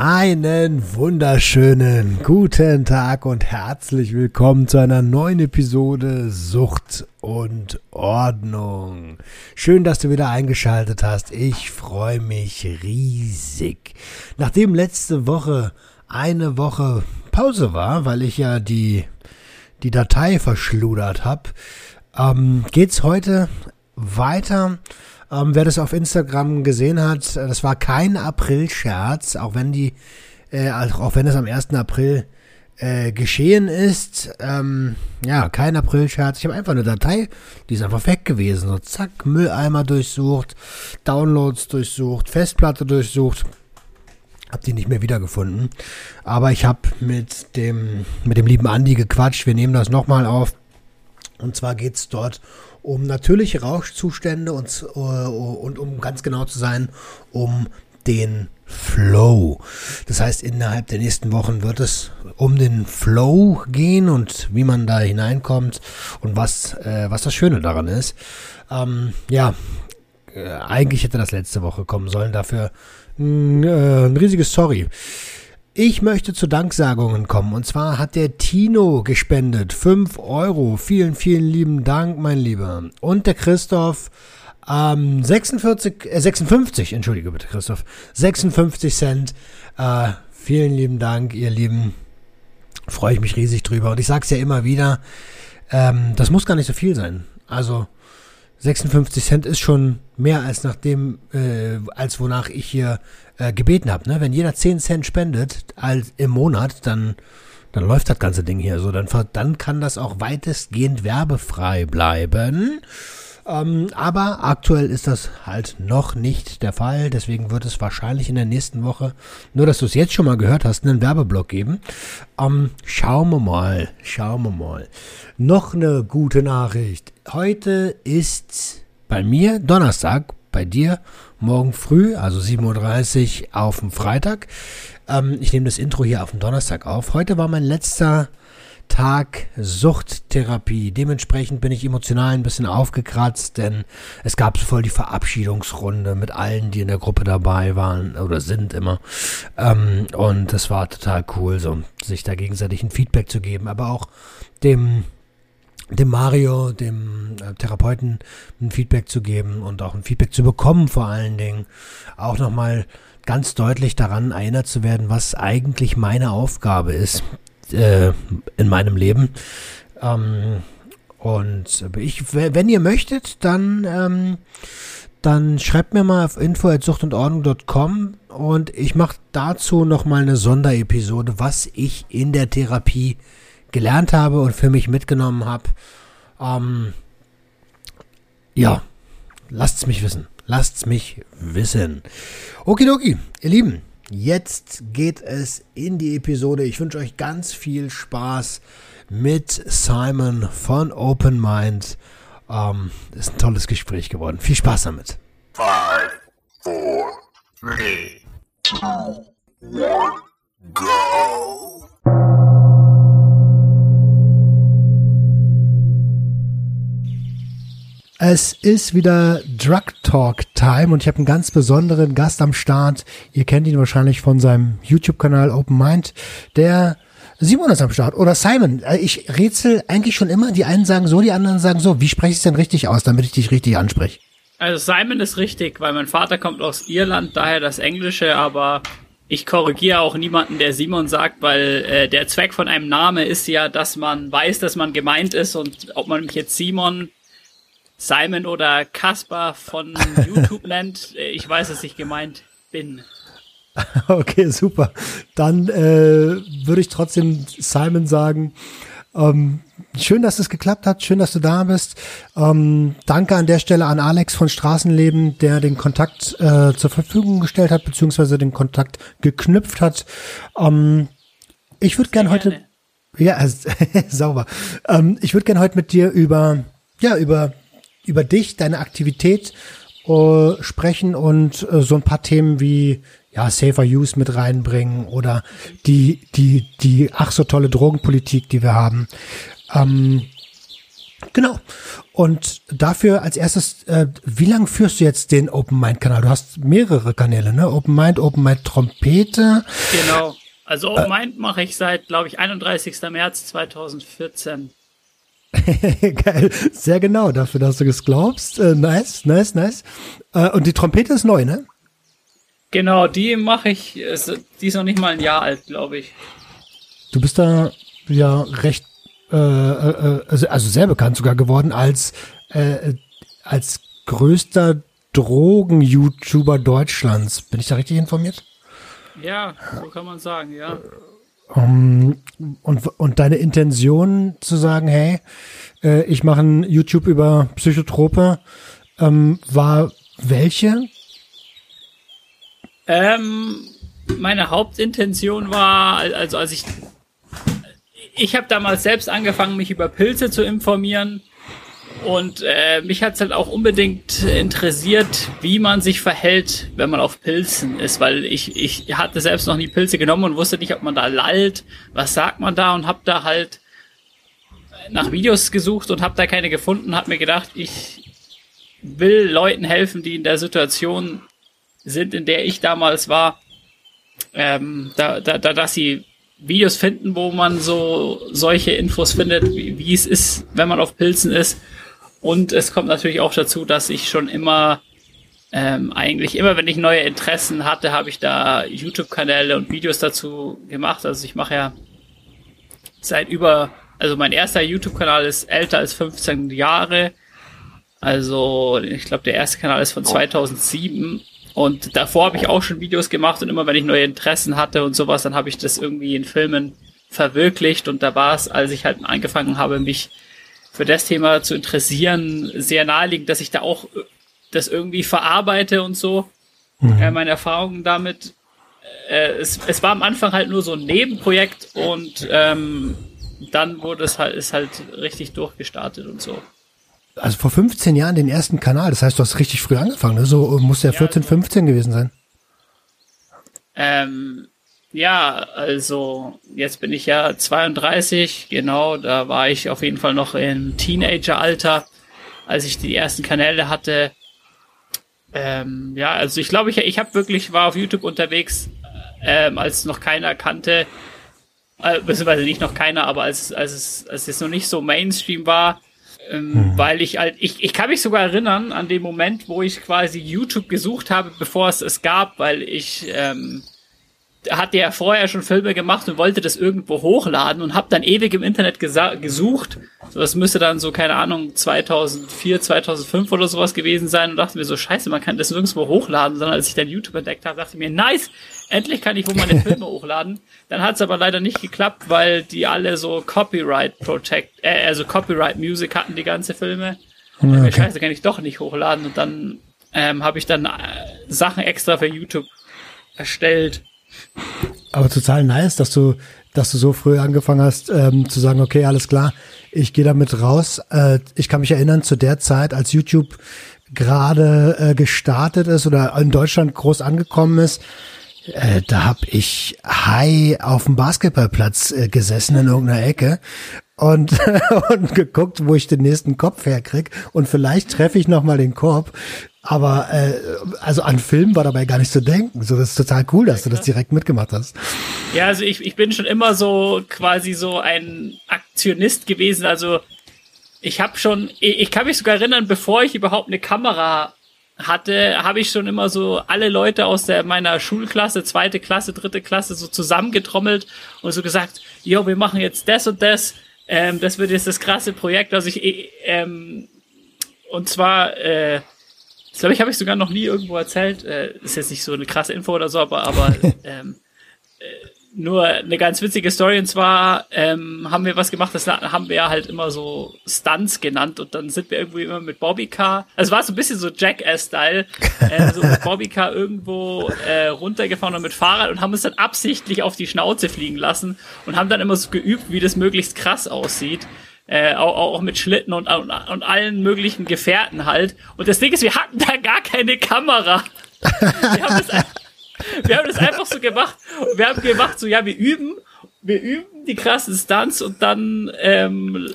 Einen wunderschönen guten Tag und herzlich willkommen zu einer neuen Episode Sucht und Ordnung. Schön, dass du wieder eingeschaltet hast. Ich freue mich riesig. Nachdem letzte Woche eine Woche Pause war, weil ich ja die, die Datei verschludert habe, ähm, geht's heute weiter ähm, wer das auf Instagram gesehen hat, äh, das war kein April-Scherz, auch wenn die, äh, auch wenn es am 1. April äh, geschehen ist. Ähm, ja, kein April-Scherz. Ich habe einfach eine Datei, die ist einfach weg gewesen. So, zack, Mülleimer durchsucht, Downloads durchsucht, Festplatte durchsucht. Hab die nicht mehr wiedergefunden. Aber ich habe mit dem, mit dem lieben Andi gequatscht. Wir nehmen das nochmal auf. Und zwar geht's dort um natürliche Rauschzustände und, uh, und um ganz genau zu sein, um den Flow. Das heißt, innerhalb der nächsten Wochen wird es um den Flow gehen und wie man da hineinkommt und was, äh, was das Schöne daran ist. Ähm, ja, äh, eigentlich hätte das letzte Woche kommen sollen. Dafür ein, äh, ein riesiges Sorry. Ich möchte zu Danksagungen kommen. Und zwar hat der Tino gespendet. 5 Euro. Vielen, vielen lieben Dank, mein Lieber. Und der Christoph ähm, 46, äh, 56, entschuldige bitte, Christoph. 56 Cent. Äh, vielen lieben Dank, ihr Lieben. Freue ich mich riesig drüber. Und ich sage es ja immer wieder, ähm, das muss gar nicht so viel sein. Also 56 Cent ist schon mehr als nach dem, äh, als wonach ich hier äh, gebeten habe. Ne? Wenn jeder 10 Cent spendet als, im Monat, dann, dann läuft das ganze Ding hier so. Dann, dann kann das auch weitestgehend werbefrei bleiben. Ähm, aber aktuell ist das halt noch nicht der Fall. Deswegen wird es wahrscheinlich in der nächsten Woche, nur dass du es jetzt schon mal gehört hast, einen Werbeblock geben. Ähm, schauen wir mal. Schauen wir mal. Noch eine gute Nachricht. Heute ist bei mir Donnerstag, bei dir morgen früh, also 7.30 Uhr auf dem Freitag. Ähm, ich nehme das Intro hier auf dem Donnerstag auf. Heute war mein letzter Tag Suchttherapie. Dementsprechend bin ich emotional ein bisschen aufgekratzt, denn es gab so voll die Verabschiedungsrunde mit allen, die in der Gruppe dabei waren oder sind immer. Ähm, und das war total cool, so sich da gegenseitig ein Feedback zu geben, aber auch dem dem Mario, dem äh, Therapeuten, ein Feedback zu geben und auch ein Feedback zu bekommen vor allen Dingen. Auch nochmal ganz deutlich daran erinnert zu werden, was eigentlich meine Aufgabe ist äh, in meinem Leben. Ähm, und ich, wenn ihr möchtet, dann, ähm, dann schreibt mir mal auf info.suchtundordnung.com und ich mache dazu nochmal eine Sonderepisode, was ich in der Therapie gelernt habe und für mich mitgenommen habe. Ähm, ja, lasst's mich wissen. Lasst's mich wissen. Okidoki, ihr Lieben, Jetzt geht es in die Episode. Ich wünsche euch ganz viel Spaß mit Simon von Open Mind. Ähm, ist ein tolles Gespräch geworden. Viel Spaß damit. Five, four, three, two, one, go. Es ist wieder Drug Talk Time und ich habe einen ganz besonderen Gast am Start. Ihr kennt ihn wahrscheinlich von seinem YouTube-Kanal Open Mind. Der Simon ist am Start. Oder Simon. Äh, ich rätsel eigentlich schon immer. Die einen sagen so, die anderen sagen so. Wie spreche ich es denn richtig aus, damit ich dich richtig anspreche? Also Simon ist richtig, weil mein Vater kommt aus Irland, daher das Englische, aber ich korrigiere auch niemanden, der Simon sagt, weil äh, der Zweck von einem Namen ist ja, dass man weiß, dass man gemeint ist und ob man mich jetzt Simon Simon oder Kaspar von YouTube nennt, äh, ich weiß, dass ich gemeint bin. Okay, super. Dann äh, würde ich trotzdem Simon sagen. Ähm, schön, dass es geklappt hat. Schön, dass du da bist. Ähm, danke an der Stelle an Alex von Straßenleben, der den Kontakt äh, zur Verfügung gestellt hat, beziehungsweise den Kontakt geknüpft hat. Ähm, ich würde gern heute, ja, sauber. Ähm, ich würde gern heute mit dir über ja, über, über dich, deine Aktivität äh, sprechen und äh, so ein paar Themen wie ja, Safer Use mit reinbringen oder die, die, die ach so tolle Drogenpolitik, die wir haben. Ähm, genau. Und dafür als erstes, äh, wie lange führst du jetzt den Open Mind Kanal? Du hast mehrere Kanäle, ne? Open Mind, Open Mind Trompete. Genau. Also Open äh, Mind mache ich seit, glaube ich, 31. März 2014. Geil, sehr genau dafür, dass du es glaubst. Äh, nice, nice, nice. Äh, und die Trompete ist neu, ne? Genau, die mache ich, die ist noch nicht mal ein Jahr alt, glaube ich. Du bist da ja recht, äh, äh, also, also sehr bekannt sogar geworden als, äh, als größter Drogen-YouTuber Deutschlands. Bin ich da richtig informiert? Ja, so kann man sagen, ja. Um, und, und deine Intention zu sagen, hey, äh, ich mache ein YouTube über Psychotrope, ähm, war welche? Ähm, meine Hauptintention war, also als ich, ich habe damals selbst angefangen, mich über Pilze zu informieren und äh, mich hat's halt auch unbedingt interessiert, wie man sich verhält, wenn man auf Pilzen ist, weil ich, ich hatte selbst noch nie Pilze genommen und wusste nicht, ob man da lallt, was sagt man da und habe da halt nach Videos gesucht und habe da keine gefunden, habe mir gedacht, ich will Leuten helfen, die in der Situation sind, in der ich damals war, ähm, da, da, da, dass sie Videos finden, wo man so solche Infos findet, wie, wie es ist, wenn man auf Pilzen ist. Und es kommt natürlich auch dazu, dass ich schon immer, ähm, eigentlich immer, wenn ich neue Interessen hatte, habe ich da YouTube-Kanäle und Videos dazu gemacht. Also ich mache ja seit über, also mein erster YouTube-Kanal ist älter als 15 Jahre. Also ich glaube, der erste Kanal ist von 2007 und davor habe ich auch schon Videos gemacht und immer wenn ich neue Interessen hatte und sowas, dann habe ich das irgendwie in Filmen verwirklicht. Und da war es, als ich halt angefangen habe, mich für das Thema zu interessieren, sehr naheliegend, dass ich da auch das irgendwie verarbeite und so. Mhm. Äh, meine Erfahrungen damit. Äh, es, es war am Anfang halt nur so ein Nebenprojekt und ähm, dann wurde es halt, ist halt richtig durchgestartet und so also vor 15 Jahren den ersten Kanal. Das heißt, du hast richtig früh angefangen. Ne? So muss der ja 14, 15 also gewesen sein. Ähm, ja, also jetzt bin ich ja 32, genau, da war ich auf jeden Fall noch im Teenageralter, als ich die ersten Kanäle hatte. Ähm, ja, also ich glaube, ich, ich habe wirklich, war auf YouTube unterwegs, ähm, als noch keiner kannte, äh, beziehungsweise nicht noch keiner, aber als, als, es, als es noch nicht so Mainstream war, ähm, hm. Weil ich halt, ich, ich kann mich sogar erinnern an den Moment, wo ich quasi YouTube gesucht habe, bevor es es gab, weil ich ähm, hatte ja vorher schon Filme gemacht und wollte das irgendwo hochladen und habe dann ewig im Internet gesucht. So, das müsste dann so, keine Ahnung, 2004, 2005 oder sowas gewesen sein und dachte mir so, scheiße, man kann das nirgendwo hochladen, sondern als ich dann YouTube entdeckt habe, dachte ich mir, nice, endlich kann ich wo meine Filme hochladen. Dann hat es aber leider nicht geklappt, weil die alle so Copyright Protect, äh, also Copyright Music hatten, die ganze Filme. Und okay. scheiße, kann ich doch nicht hochladen und dann ähm, habe ich dann äh, Sachen extra für YouTube erstellt aber total nice, dass du, dass du so früh angefangen hast ähm, zu sagen, okay, alles klar, ich gehe damit raus. Äh, ich kann mich erinnern zu der Zeit, als YouTube gerade äh, gestartet ist oder in Deutschland groß angekommen ist, äh, da hab ich high auf dem Basketballplatz äh, gesessen in irgendeiner Ecke und, und geguckt, wo ich den nächsten Kopf herkrieg und vielleicht treffe ich noch mal den Korb. Aber äh, also an Film war dabei gar nicht zu denken. So, das ist total cool, dass du das direkt mitgemacht hast. Ja, also ich, ich bin schon immer so quasi so ein Aktionist gewesen. Also ich habe schon, ich kann mich sogar erinnern, bevor ich überhaupt eine Kamera hatte, habe ich schon immer so alle Leute aus der meiner Schulklasse, zweite Klasse, dritte Klasse so zusammengetrommelt und so gesagt, jo, wir machen jetzt das und das. Ähm, das wird jetzt das krasse Projekt, was ich ähm, und zwar äh, ich glaube, ich habe ich sogar noch nie irgendwo erzählt. Äh, ist jetzt nicht so eine krasse Info oder so, aber, aber ähm, äh, nur eine ganz witzige Story. Und zwar ähm, haben wir was gemacht, das haben wir halt immer so Stunts genannt. Und dann sind wir irgendwie immer mit Bobbycar, also war so ein bisschen so Jackass-Style, äh, so mit Bobbycar irgendwo äh, runtergefahren und mit Fahrrad und haben uns dann absichtlich auf die Schnauze fliegen lassen und haben dann immer so geübt, wie das möglichst krass aussieht Äh, auch, auch mit Schlitten und, und, und allen möglichen Gefährten halt. Und das Ding ist, wir hatten da gar keine Kamera. Wir haben das, wir haben das einfach so gemacht. Wir haben gemacht, so ja, wir üben, wir üben die krasse Stunts und dann ähm,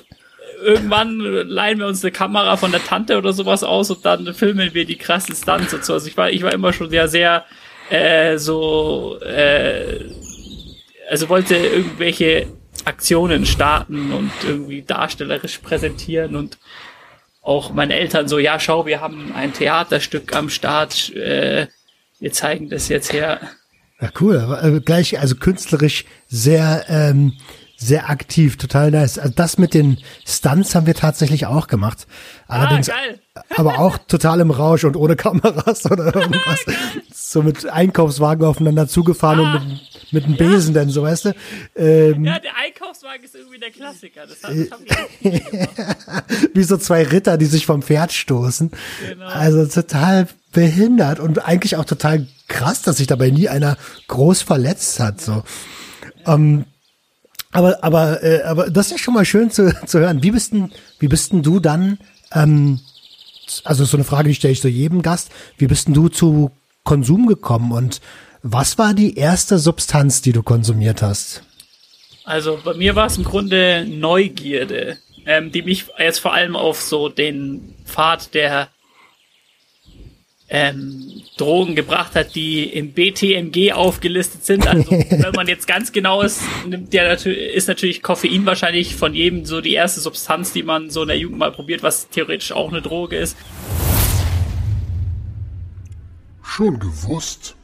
irgendwann leihen wir uns eine Kamera von der Tante oder sowas aus und dann filmen wir die krassen Stunts und so. Also ich war, ich war immer schon sehr, sehr äh, so, äh, also wollte irgendwelche Aktionen starten und irgendwie darstellerisch präsentieren und auch meine Eltern so, ja, schau, wir haben ein Theaterstück am Start, äh, wir zeigen das jetzt her. Ja, cool, aber äh, gleich, also künstlerisch sehr, ähm, sehr aktiv, total nice. Also das mit den Stunts haben wir tatsächlich auch gemacht. Allerdings, ah, geil. Aber auch total im Rausch und ohne Kameras oder irgendwas. so mit Einkaufswagen aufeinander zugefahren ah. und mit mit einem Besen denn, so weißt du. Ähm, ja, der Einkaufswagen ist irgendwie der Klassiker. Das, das haben Wie so zwei Ritter, die sich vom Pferd stoßen. Genau. Also total behindert und eigentlich auch total krass, dass sich dabei nie einer groß verletzt hat. So. Ja. Ähm, aber, aber, äh, aber das ist ja schon mal schön zu, zu hören. Wie bist denn, wie bist denn du dann, ähm, also so eine Frage, die stelle ich so jedem Gast, wie bist denn du zu Konsum gekommen und was war die erste Substanz, die du konsumiert hast? Also bei mir war es im Grunde Neugierde, ähm, die mich jetzt vor allem auf so den Pfad der ähm, Drogen gebracht hat, die im BTMG aufgelistet sind. Also wenn man jetzt ganz genau ist, nimmt der ist natürlich Koffein wahrscheinlich von jedem so die erste Substanz, die man so in der Jugend mal probiert, was theoretisch auch eine Droge ist. Schon gewusst?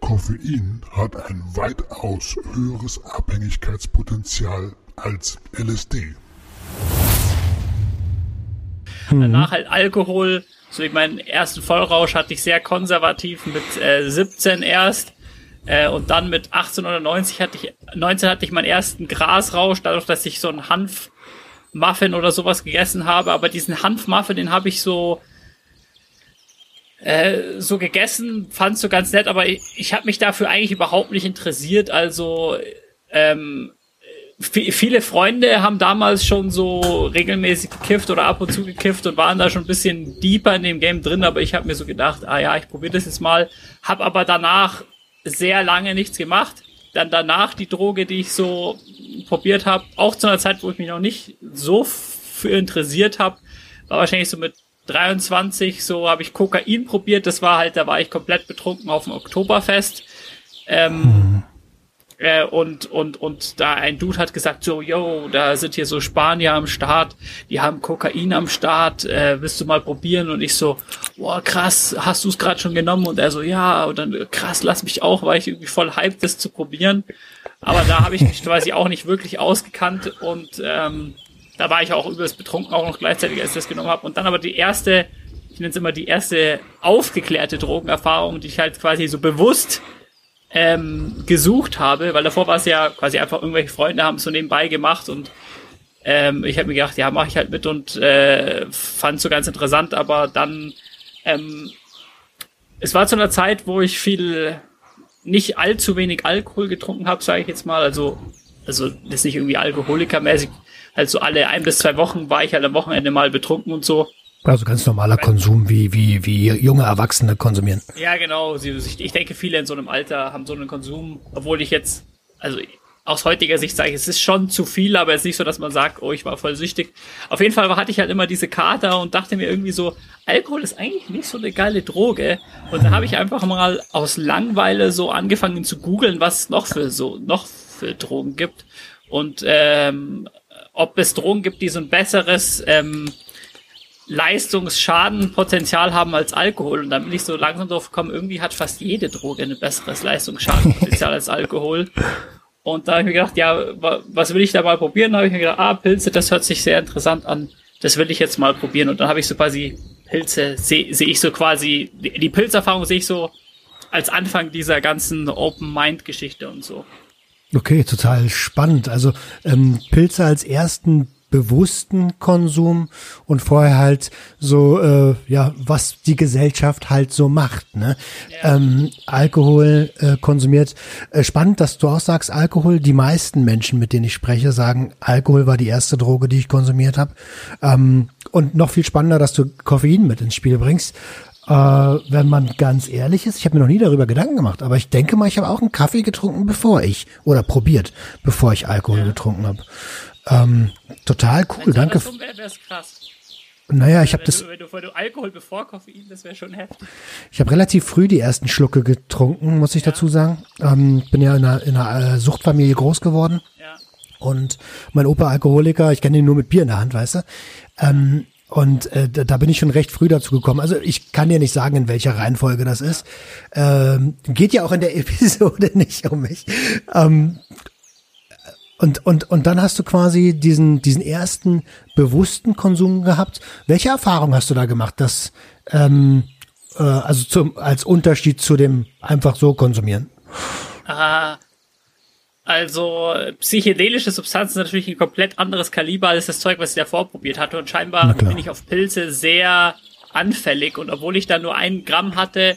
Koffein hat ein weitaus höheres Abhängigkeitspotenzial als LSD. Danach halt Alkohol. So ich meinen ersten Vollrausch hatte ich sehr konservativ mit äh, 17 erst. Äh, und dann mit 18 oder 90 hatte ich, 19 hatte ich meinen ersten Grasrausch, dadurch, dass ich so einen Hanfmuffin oder sowas gegessen habe. Aber diesen Hanfmuffin, den habe ich so äh, so gegessen, fand's so ganz nett, aber ich, ich habe mich dafür eigentlich überhaupt nicht interessiert. Also ähm, viele Freunde haben damals schon so regelmäßig gekifft oder ab und zu gekifft und waren da schon ein bisschen deeper in dem Game drin, aber ich habe mir so gedacht, ah ja, ich probiere das jetzt mal, habe aber danach sehr lange nichts gemacht. Dann danach die Droge, die ich so probiert habe, auch zu einer Zeit, wo ich mich noch nicht so für interessiert habe, war wahrscheinlich so mit 23 so habe ich Kokain probiert. Das war halt, da war ich komplett betrunken auf dem Oktoberfest. Ähm, mhm. Äh, und, und, und da ein Dude hat gesagt, so, yo, da sind hier so Spanier am Start, die haben Kokain am Start, äh, willst du mal probieren? Und ich so, boah, krass, hast du es gerade schon genommen? Und er so, ja, und dann, krass, lass mich auch, weil ich irgendwie voll hyped, das zu probieren. Aber da habe ich mich quasi auch nicht wirklich ausgekannt und ähm, da war ich auch übelst betrunken, auch noch gleichzeitig, als ich das genommen habe. Und dann aber die erste, ich nenne es immer die erste aufgeklärte Drogenerfahrung, die ich halt quasi so bewusst ähm, gesucht habe, weil davor war es ja quasi einfach irgendwelche Freunde haben es so nebenbei gemacht und ähm, ich habe mir gedacht, ja, mache ich halt mit und äh, fand so ganz interessant, aber dann ähm, es war zu einer Zeit, wo ich viel nicht allzu wenig Alkohol getrunken habe, sage ich jetzt mal, also also das ist nicht irgendwie alkoholikermäßig, halt so alle ein bis zwei Wochen war ich halt am Wochenende mal betrunken und so. Also ganz normaler Konsum, wie, wie, wie junge Erwachsene konsumieren. Ja, genau. Ich denke, viele in so einem Alter haben so einen Konsum, obwohl ich jetzt, also aus heutiger Sicht sage ich, es ist schon zu viel, aber es ist nicht so, dass man sagt, oh, ich war voll süchtig. Auf jeden Fall hatte ich halt immer diese Kater und dachte mir irgendwie so, Alkohol ist eigentlich nicht so eine geile Droge. Und da habe ich einfach mal aus Langweile so angefangen zu googeln, was es noch für so, noch für Drogen gibt. Und ähm, ob es Drogen gibt, die so ein besseres ähm, Leistungsschadenpotenzial haben als Alkohol. Und dann bin ich so langsam drauf gekommen, irgendwie hat fast jede Droge ein besseres Leistungsschadenpotenzial als Alkohol. Und da habe ich mir gedacht, ja, was will ich da mal probieren? Da habe ich mir gedacht, ah, Pilze, das hört sich sehr interessant an. Das will ich jetzt mal probieren. Und dann habe ich so quasi Pilze, sehe seh ich so quasi, die, Pilzerfahrung sehe ich so als Anfang dieser ganzen Open-Mind-Geschichte und so. Okay, total spannend. Also ähm, Pilze als ersten bewussten Konsum und vorher halt so, äh, ja, was die Gesellschaft halt so macht, ne? Ja. Ähm, Alkohol äh, konsumiert. Äh, spannend, dass du auch sagst, Alkohol. Die meisten Menschen, mit denen ich spreche, sagen, Alkohol war die erste Droge, die ich konsumiert habe. Ähm, und noch viel spannender, dass du Koffein mit ins Spiel bringst. Äh, wenn man ganz ehrlich ist, ich habe mir noch nie darüber Gedanken gemacht, aber ich denke mal, ich habe auch einen Kaffee getrunken, bevor ich, oder probiert, bevor ich Alkohol ja. getrunken habe. Ähm, total cool, danke. Wär, krass. Naja, ich habe das. Wenn, du, wenn du Alkohol bevor Koffein, das wäre schon heftig. Ich habe relativ früh die ersten Schlucke getrunken, muss ich ja. dazu sagen. Ähm, bin ja in einer, in einer äh, Suchtfamilie groß geworden. Ja. Und mein Opa Alkoholiker, ich kenne ihn nur mit Bier in der Hand, weißt du. Ähm, und äh, da bin ich schon recht früh dazu gekommen. Also ich kann dir nicht sagen, in welcher Reihenfolge das ist. Ähm, geht ja auch in der Episode nicht um mich. Ähm, und, und, und dann hast du quasi diesen, diesen ersten bewussten Konsum gehabt. Welche Erfahrung hast du da gemacht, dass, ähm, äh, also zum, als Unterschied zu dem einfach so konsumieren? Ah, also psychedelische Substanzen sind natürlich ein komplett anderes Kaliber als das Zeug, was ich davor probiert hatte. Und scheinbar bin ich auf Pilze sehr anfällig. Und obwohl ich da nur ein Gramm hatte,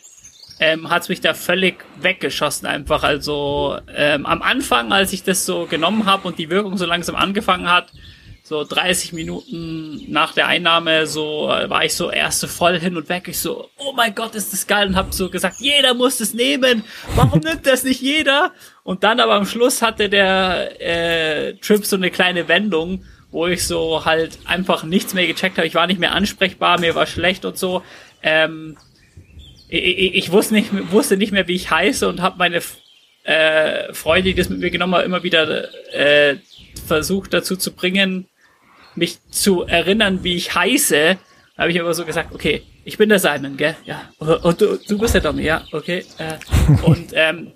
ähm, hat mich da völlig weggeschossen einfach. Also ähm, am Anfang, als ich das so genommen habe und die Wirkung so langsam angefangen hat, so 30 Minuten nach der Einnahme, so äh, war ich so erst so voll hin und weg. Ich so, oh mein Gott, ist das geil und habe so gesagt, jeder muss es nehmen. Warum nimmt das nicht jeder? Und dann aber am Schluss hatte der äh, Trip so eine kleine Wendung, wo ich so halt einfach nichts mehr gecheckt habe. Ich war nicht mehr ansprechbar, mir war schlecht und so. Ähm, ich, ich wusste, nicht, wusste nicht mehr, wie ich heiße und habe meine äh, Freunde, die das mit mir genommen haben, immer wieder äh, versucht dazu zu bringen, mich zu erinnern, wie ich heiße. Da habe ich aber so gesagt, okay, ich bin der Simon, gell? Ja. Und du, du bist der Domi, ja, okay. Äh, und ähm,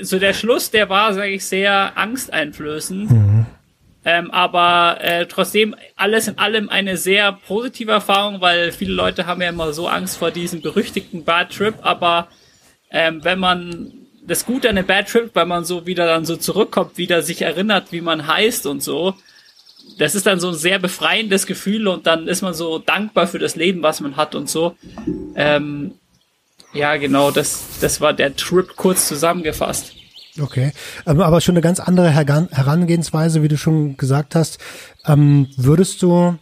so der Schluss, der war, sage ich, sehr angsteinflößend. Mhm. Ähm, aber äh, trotzdem alles in allem eine sehr positive Erfahrung, weil viele Leute haben ja immer so Angst vor diesem berüchtigten Bad Trip, aber ähm, wenn man das Gute an einem Bad Trip, weil man so wieder dann so zurückkommt, wieder sich erinnert, wie man heißt und so, das ist dann so ein sehr befreiendes Gefühl und dann ist man so dankbar für das Leben, was man hat und so. Ähm, ja, genau, das, das war der Trip kurz zusammengefasst. Okay, ähm, aber schon eine ganz andere Herangehensweise, wie du schon gesagt hast. Ähm, würdest du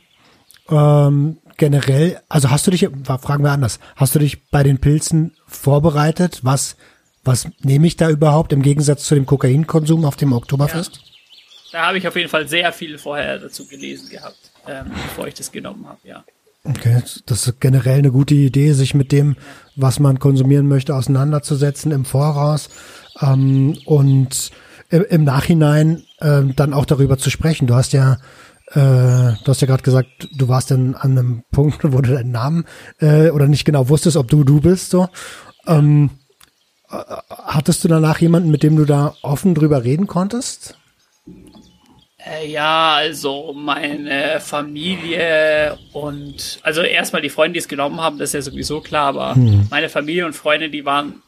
ähm, generell, also hast du dich, fragen wir anders, hast du dich bei den Pilzen vorbereitet? Was, was nehme ich da überhaupt im Gegensatz zu dem Kokainkonsum auf dem Oktoberfest? Ja. Da habe ich auf jeden Fall sehr viel vorher dazu gelesen gehabt, ähm, bevor ich das genommen habe, ja. Okay, das ist generell eine gute Idee, sich mit dem, was man konsumieren möchte, auseinanderzusetzen im Voraus ähm, und im Nachhinein äh, dann auch darüber zu sprechen. Du hast ja äh, du hast ja gerade gesagt, du warst dann an einem Punkt, wo du deinen Namen äh, oder nicht genau wusstest, ob du du bist. So, ähm, äh, hattest du danach jemanden, mit dem du da offen drüber reden konntest? Äh, ja, also meine Familie und also erstmal die Freunde, die es genommen haben, das ist ja sowieso klar, aber hm. meine Familie und Freunde, die waren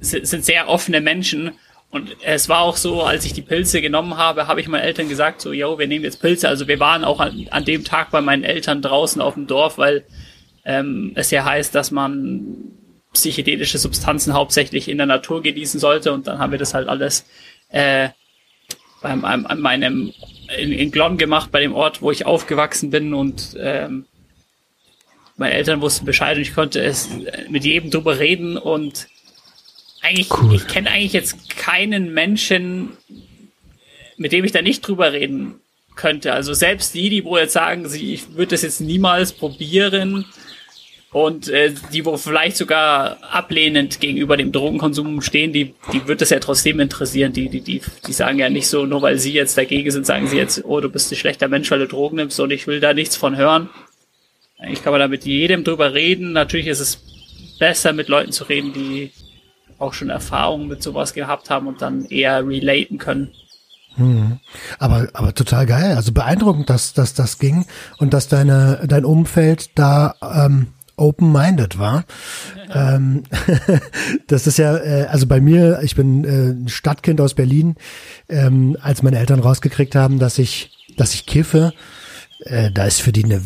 sind sehr offene Menschen. Und es war auch so, als ich die Pilze genommen habe, habe ich meinen Eltern gesagt, so, yo, wir nehmen jetzt Pilze. Also wir waren auch an, an dem Tag bei meinen Eltern draußen auf dem Dorf, weil ähm, es ja heißt, dass man psychedelische Substanzen hauptsächlich in der Natur genießen sollte. Und dann haben wir das halt alles äh, beim, an, an meinem in, in Glonn gemacht, bei dem Ort, wo ich aufgewachsen bin. Und ähm, meine Eltern wussten Bescheid und ich konnte es mit jedem drüber reden und eigentlich, cool. ich kenne eigentlich jetzt keinen Menschen, mit dem ich da nicht drüber reden könnte. Also selbst die, die wo jetzt sagen, sie, ich würde das jetzt niemals probieren und äh, die wo vielleicht sogar ablehnend gegenüber dem Drogenkonsum stehen, die, die wird das ja trotzdem interessieren. Die, die, die, die sagen ja nicht so, nur weil sie jetzt dagegen sind, sagen sie jetzt, oh, du bist ein schlechter Mensch, weil du Drogen nimmst und ich will da nichts von hören. Eigentlich kann man da mit jedem drüber reden. Natürlich ist es besser, mit Leuten zu reden, die auch schon Erfahrungen mit sowas gehabt haben und dann eher relaten können. Hm. Aber, aber total geil. Also beeindruckend, dass, dass das ging und dass deine, dein Umfeld da ähm, open-minded war. ähm, das ist ja, äh, also bei mir, ich bin äh, ein Stadtkind aus Berlin, ähm, als meine Eltern rausgekriegt haben, dass ich, dass ich kiffe, äh, da ist für die eine,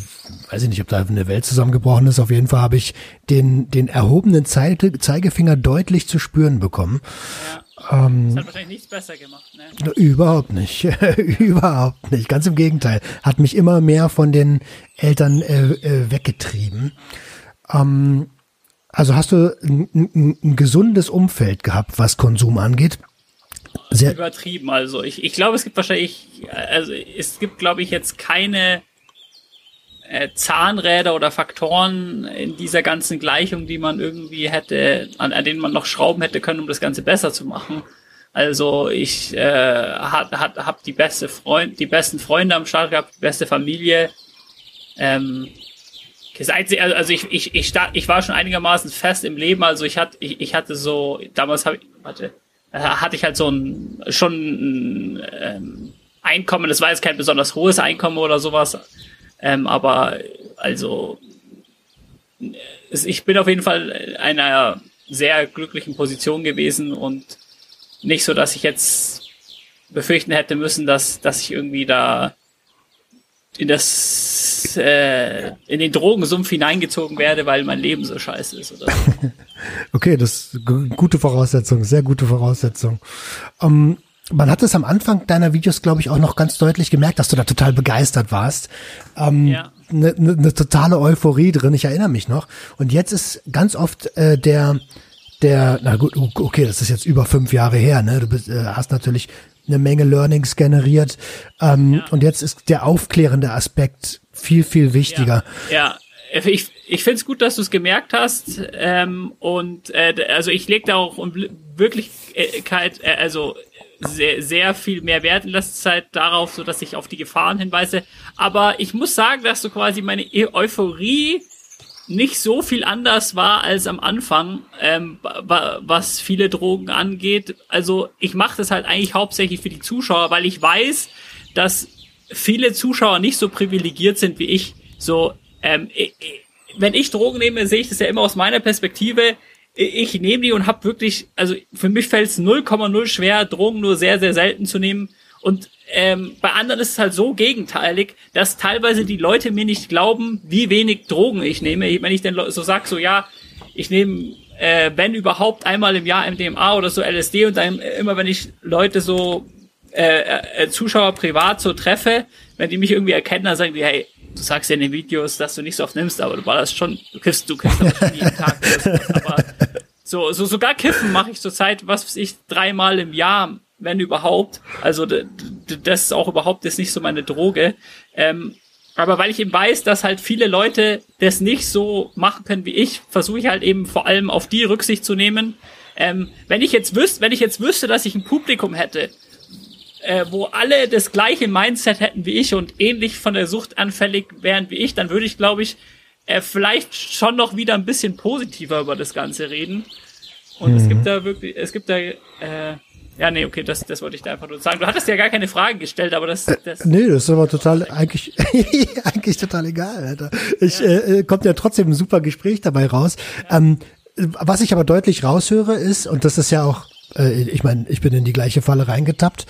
weiß ich nicht, ob da eine Welt zusammengebrochen ist. Auf jeden Fall habe ich den, den erhobenen Zeige, Zeigefinger deutlich zu spüren bekommen. Ja. Ähm, das hat wahrscheinlich nichts besser gemacht, ne? Überhaupt nicht. überhaupt nicht. Ganz im Gegenteil. Hat mich immer mehr von den Eltern äh, äh, weggetrieben. Ähm, also hast du ein, ein, ein gesundes Umfeld gehabt, was Konsum angeht? Sehr übertrieben. Also ich, ich glaube, es gibt wahrscheinlich, also es gibt, glaube ich, jetzt keine Zahnräder oder Faktoren in dieser ganzen Gleichung, die man irgendwie hätte, an, an denen man noch schrauben hätte können, um das Ganze besser zu machen. Also ich äh, hat, hat, hab die beste Freund, die besten Freunde am Start gehabt, die beste Familie. Ähm, also ich, ich, ich, start, ich war schon einigermaßen fest im Leben, also ich hatte, ich, ich hatte so, damals habe ich, warte, äh, hatte ich halt so ein schon ein ähm, Einkommen, das war jetzt kein besonders hohes Einkommen oder sowas, ähm, aber also ich bin auf jeden Fall in einer sehr glücklichen Position gewesen und nicht so, dass ich jetzt befürchten hätte müssen, dass, dass ich irgendwie da in das äh, in den Drogensumpf hineingezogen werde, weil mein Leben so scheiße ist oder so. okay, das ist gute Voraussetzung, sehr gute Voraussetzung. Um, ähm, man hat es am Anfang deiner Videos, glaube ich, auch noch ganz deutlich gemerkt, dass du da total begeistert warst. Ähm, ja. Eine ne, ne totale Euphorie drin, ich erinnere mich noch. Und jetzt ist ganz oft äh, der, der, na gut, okay, das ist jetzt über fünf Jahre her, ne? Du bist, äh, hast natürlich eine Menge Learnings generiert. Ähm, ja. Und jetzt ist der aufklärende Aspekt viel, viel wichtiger. Ja, ja. ich, ich finde es gut, dass du es gemerkt hast. Ähm, und äh, also ich lege da auch um Wirklichkeit, äh, also sehr, sehr viel mehr Wert in letzter Zeit darauf, so dass ich auf die Gefahren hinweise. Aber ich muss sagen, dass du quasi meine e-, Euphorie nicht so viel anders war als am Anfang, ähm, was viele Drogen angeht. Also ich mache das halt eigentlich hauptsächlich für die Zuschauer, weil ich weiß, dass viele Zuschauer nicht so privilegiert sind wie ich. So, ähm, ich, wenn ich Drogen nehme, sehe ich das ja immer aus meiner Perspektive. Ich nehme die und habe wirklich, also für mich fällt es 0,0 schwer, Drogen nur sehr, sehr selten zu nehmen. Und ähm, bei anderen ist es halt so gegenteilig, dass teilweise die Leute mir nicht glauben, wie wenig Drogen ich nehme. Wenn ich dann so sag, so ja, ich nehme, äh, wenn überhaupt einmal im Jahr MDMA oder so LSD und dann immer wenn ich Leute so äh, äh, Zuschauer privat so treffe, wenn die mich irgendwie erkennen, dann sagen die, hey, du sagst ja in den Videos, dass du nicht so oft nimmst, aber du das schon, du kiffst, du kiffst schon jeden Tag. aber so, so sogar kiffen mache ich zurzeit, was weiß ich, dreimal im Jahr wenn überhaupt. Also das ist auch überhaupt jetzt nicht so meine Droge. Ähm, aber weil ich eben weiß, dass halt viele Leute das nicht so machen können wie ich, versuche ich halt eben vor allem auf die Rücksicht zu nehmen. Ähm, wenn ich jetzt wüsste, wenn ich jetzt wüsste, dass ich ein Publikum hätte, äh, wo alle das gleiche Mindset hätten wie ich und ähnlich von der Sucht anfällig wären wie ich, dann würde ich, glaube ich, äh, vielleicht schon noch wieder ein bisschen positiver über das Ganze reden. Und mhm. es gibt da wirklich, es gibt da äh, ja, nee, okay, das, das wollte ich da einfach nur sagen. Du hattest ja gar keine Fragen gestellt, aber das. das äh, nee, das ist aber total, eigentlich, eigentlich total egal, Alter. Ich, ja. äh, kommt ja trotzdem ein super Gespräch dabei raus. Ja. Ähm, was ich aber deutlich raushöre ist, und das ist ja auch, äh, ich meine, ich bin in die gleiche Falle reingetappt,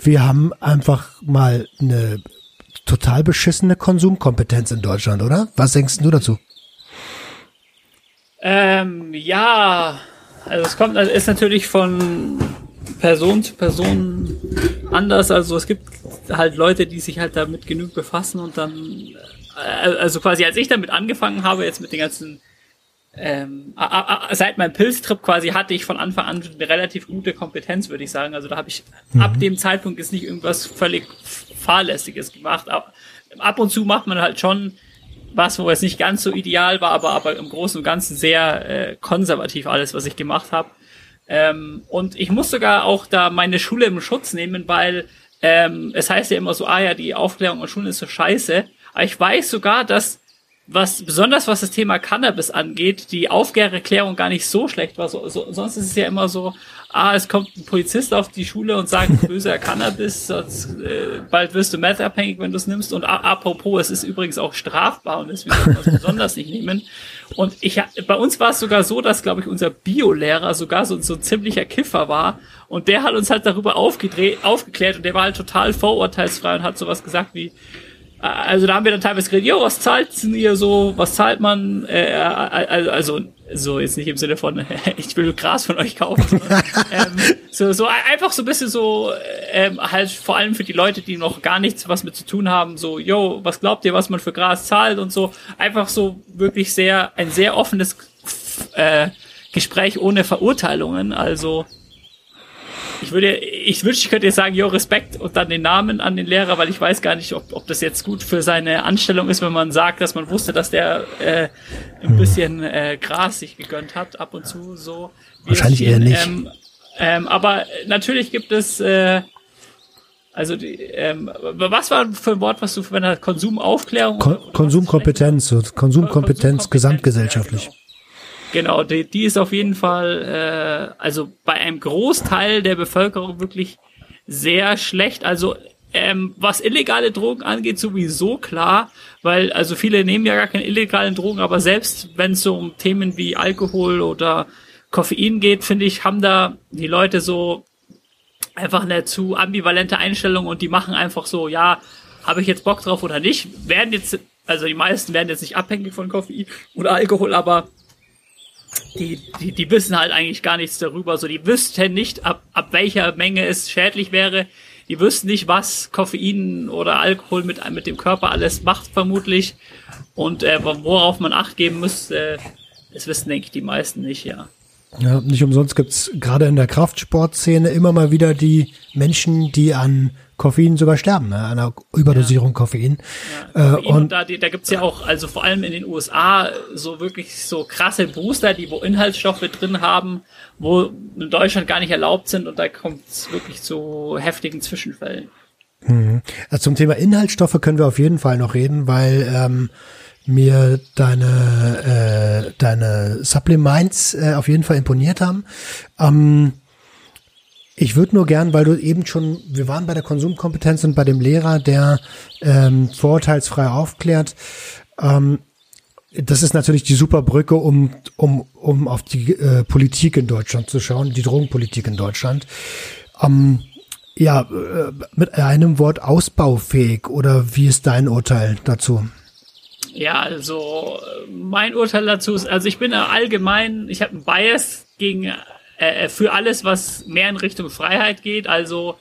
wir haben einfach mal eine total beschissene Konsumkompetenz in Deutschland, oder? Was denkst du dazu? Ähm, ja, also es kommt, also ist natürlich von Person zu Person anders. Also es gibt halt Leute, die sich halt damit genug befassen und dann, äh, also quasi als ich damit angefangen habe, jetzt mit den ganzen, ähm, seit meinem Pilztrip quasi hatte ich von Anfang an eine relativ gute Kompetenz, würde ich sagen. Also da habe ich mhm. ab dem Zeitpunkt ist nicht irgendwas völlig fahrlässiges gemacht. Ab, ab und zu macht man halt schon was, wo es nicht ganz so ideal war, aber, aber im Großen und Ganzen sehr äh, konservativ alles, was ich gemacht habe. Ähm, und ich muss sogar auch da meine Schule im Schutz nehmen, weil ähm, es heißt ja immer so, ah ja, die Aufklärung an Schulen ist so scheiße. Aber ich weiß sogar, dass was besonders was das Thema Cannabis angeht, die Aufklärung gar nicht so schlecht war. So, so, sonst ist es ja immer so, ah, es kommt ein Polizist auf die Schule und sagt, böser Cannabis, sonst, äh, bald wirst du meth-abhängig, wenn du es nimmst. Und apropos, es ist übrigens auch strafbar und deswegen soll man es besonders nicht nehmen. Und ich, bei uns war es sogar so, dass, glaube ich, unser Biolehrer sogar so, so ein ziemlicher Kiffer war. Und der hat uns halt darüber aufgedreht, aufgeklärt und der war halt total vorurteilsfrei und hat sowas gesagt wie, also da haben wir dann teilweise geredet, jo, was zahlt ihr so, was zahlt man, äh, also, also so jetzt nicht im Sinne von, ich will Gras von euch kaufen, sondern, ähm, so, so einfach so ein bisschen so, ähm, halt vor allem für die Leute, die noch gar nichts was mit zu tun haben, so, yo, was glaubt ihr, was man für Gras zahlt und so, einfach so wirklich sehr, ein sehr offenes äh, Gespräch ohne Verurteilungen, also ich würde, ich wünschte, ich könnte jetzt sagen, jo, Respekt und dann den Namen an den Lehrer, weil ich weiß gar nicht, ob, ob das jetzt gut für seine Anstellung ist, wenn man sagt, dass man wusste, dass der äh, ein bisschen äh, Gras sich gegönnt hat, ab und zu so. Wahrscheinlich eher nicht. Ähm, ähm, aber natürlich gibt es, äh, also die, ähm, was war für ein Wort, was du verwendet hast? Konsumaufklärung? Kon Konsumkompetenz, Konsumkompetenz, Konsumkompetenz gesamtgesellschaftlich. Genau. Genau, die, die ist auf jeden Fall, äh, also bei einem Großteil der Bevölkerung wirklich sehr schlecht. Also ähm, was illegale Drogen angeht, sowieso klar, weil also viele nehmen ja gar keine illegalen Drogen, aber selbst wenn es so um Themen wie Alkohol oder Koffein geht, finde ich, haben da die Leute so einfach eine zu ambivalente Einstellung und die machen einfach so, ja, habe ich jetzt Bock drauf oder nicht, werden jetzt, also die meisten werden jetzt nicht abhängig von Koffein oder Alkohol, aber die, die, die wissen halt eigentlich gar nichts darüber. So, die wüssten nicht, ab, ab welcher Menge es schädlich wäre. Die wüssten nicht, was Koffein oder Alkohol mit, mit dem Körper alles macht, vermutlich. Und äh, worauf man Acht geben müsste, äh, das wissen, denke ich, die meisten nicht, ja. Ja, nicht umsonst gibt's gerade in der Kraftsportszene immer mal wieder die Menschen, die an Koffein sogar sterben, ne? einer Überdosierung ja. Koffein. Ja, Koffein. Äh, und, und da, da gibt's ja auch, also vor allem in den USA, so wirklich so krasse Booster, die wo Inhaltsstoffe drin haben, wo in Deutschland gar nicht erlaubt sind und da kommt's wirklich zu heftigen Zwischenfällen. Mhm. Also zum Thema Inhaltsstoffe können wir auf jeden Fall noch reden, weil ähm, mir deine äh, deine Supplements äh, auf jeden Fall imponiert haben. Ähm, ich würde nur gern, weil du eben schon, wir waren bei der Konsumkompetenz und bei dem Lehrer, der ähm, vorurteilsfrei aufklärt. Ähm, das ist natürlich die super Brücke, um, um, um auf die äh, Politik in Deutschland zu schauen, die Drogenpolitik in Deutschland. Ähm, ja, äh, mit einem Wort ausbaufähig oder wie ist dein Urteil dazu? Ja, also mein Urteil dazu ist, also ich bin allgemein, ich habe einen Bias gegen äh, äh, für alles, was mehr in Richtung Freiheit geht. Also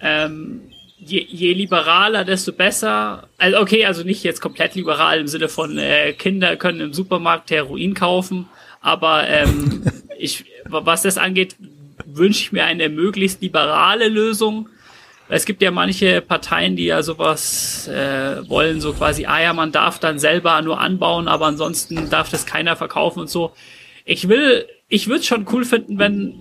ähm, je, je liberaler, desto besser. Also okay, also nicht jetzt komplett liberal im Sinne von äh, Kinder können im Supermarkt Heroin kaufen, aber ähm, ich, was das angeht, wünsche ich mir eine möglichst liberale Lösung. Es gibt ja manche Parteien, die ja sowas äh, wollen, so quasi, ah ja, man darf dann selber nur anbauen, aber ansonsten darf das keiner verkaufen und so. Ich will ich würde es schon cool finden, wenn,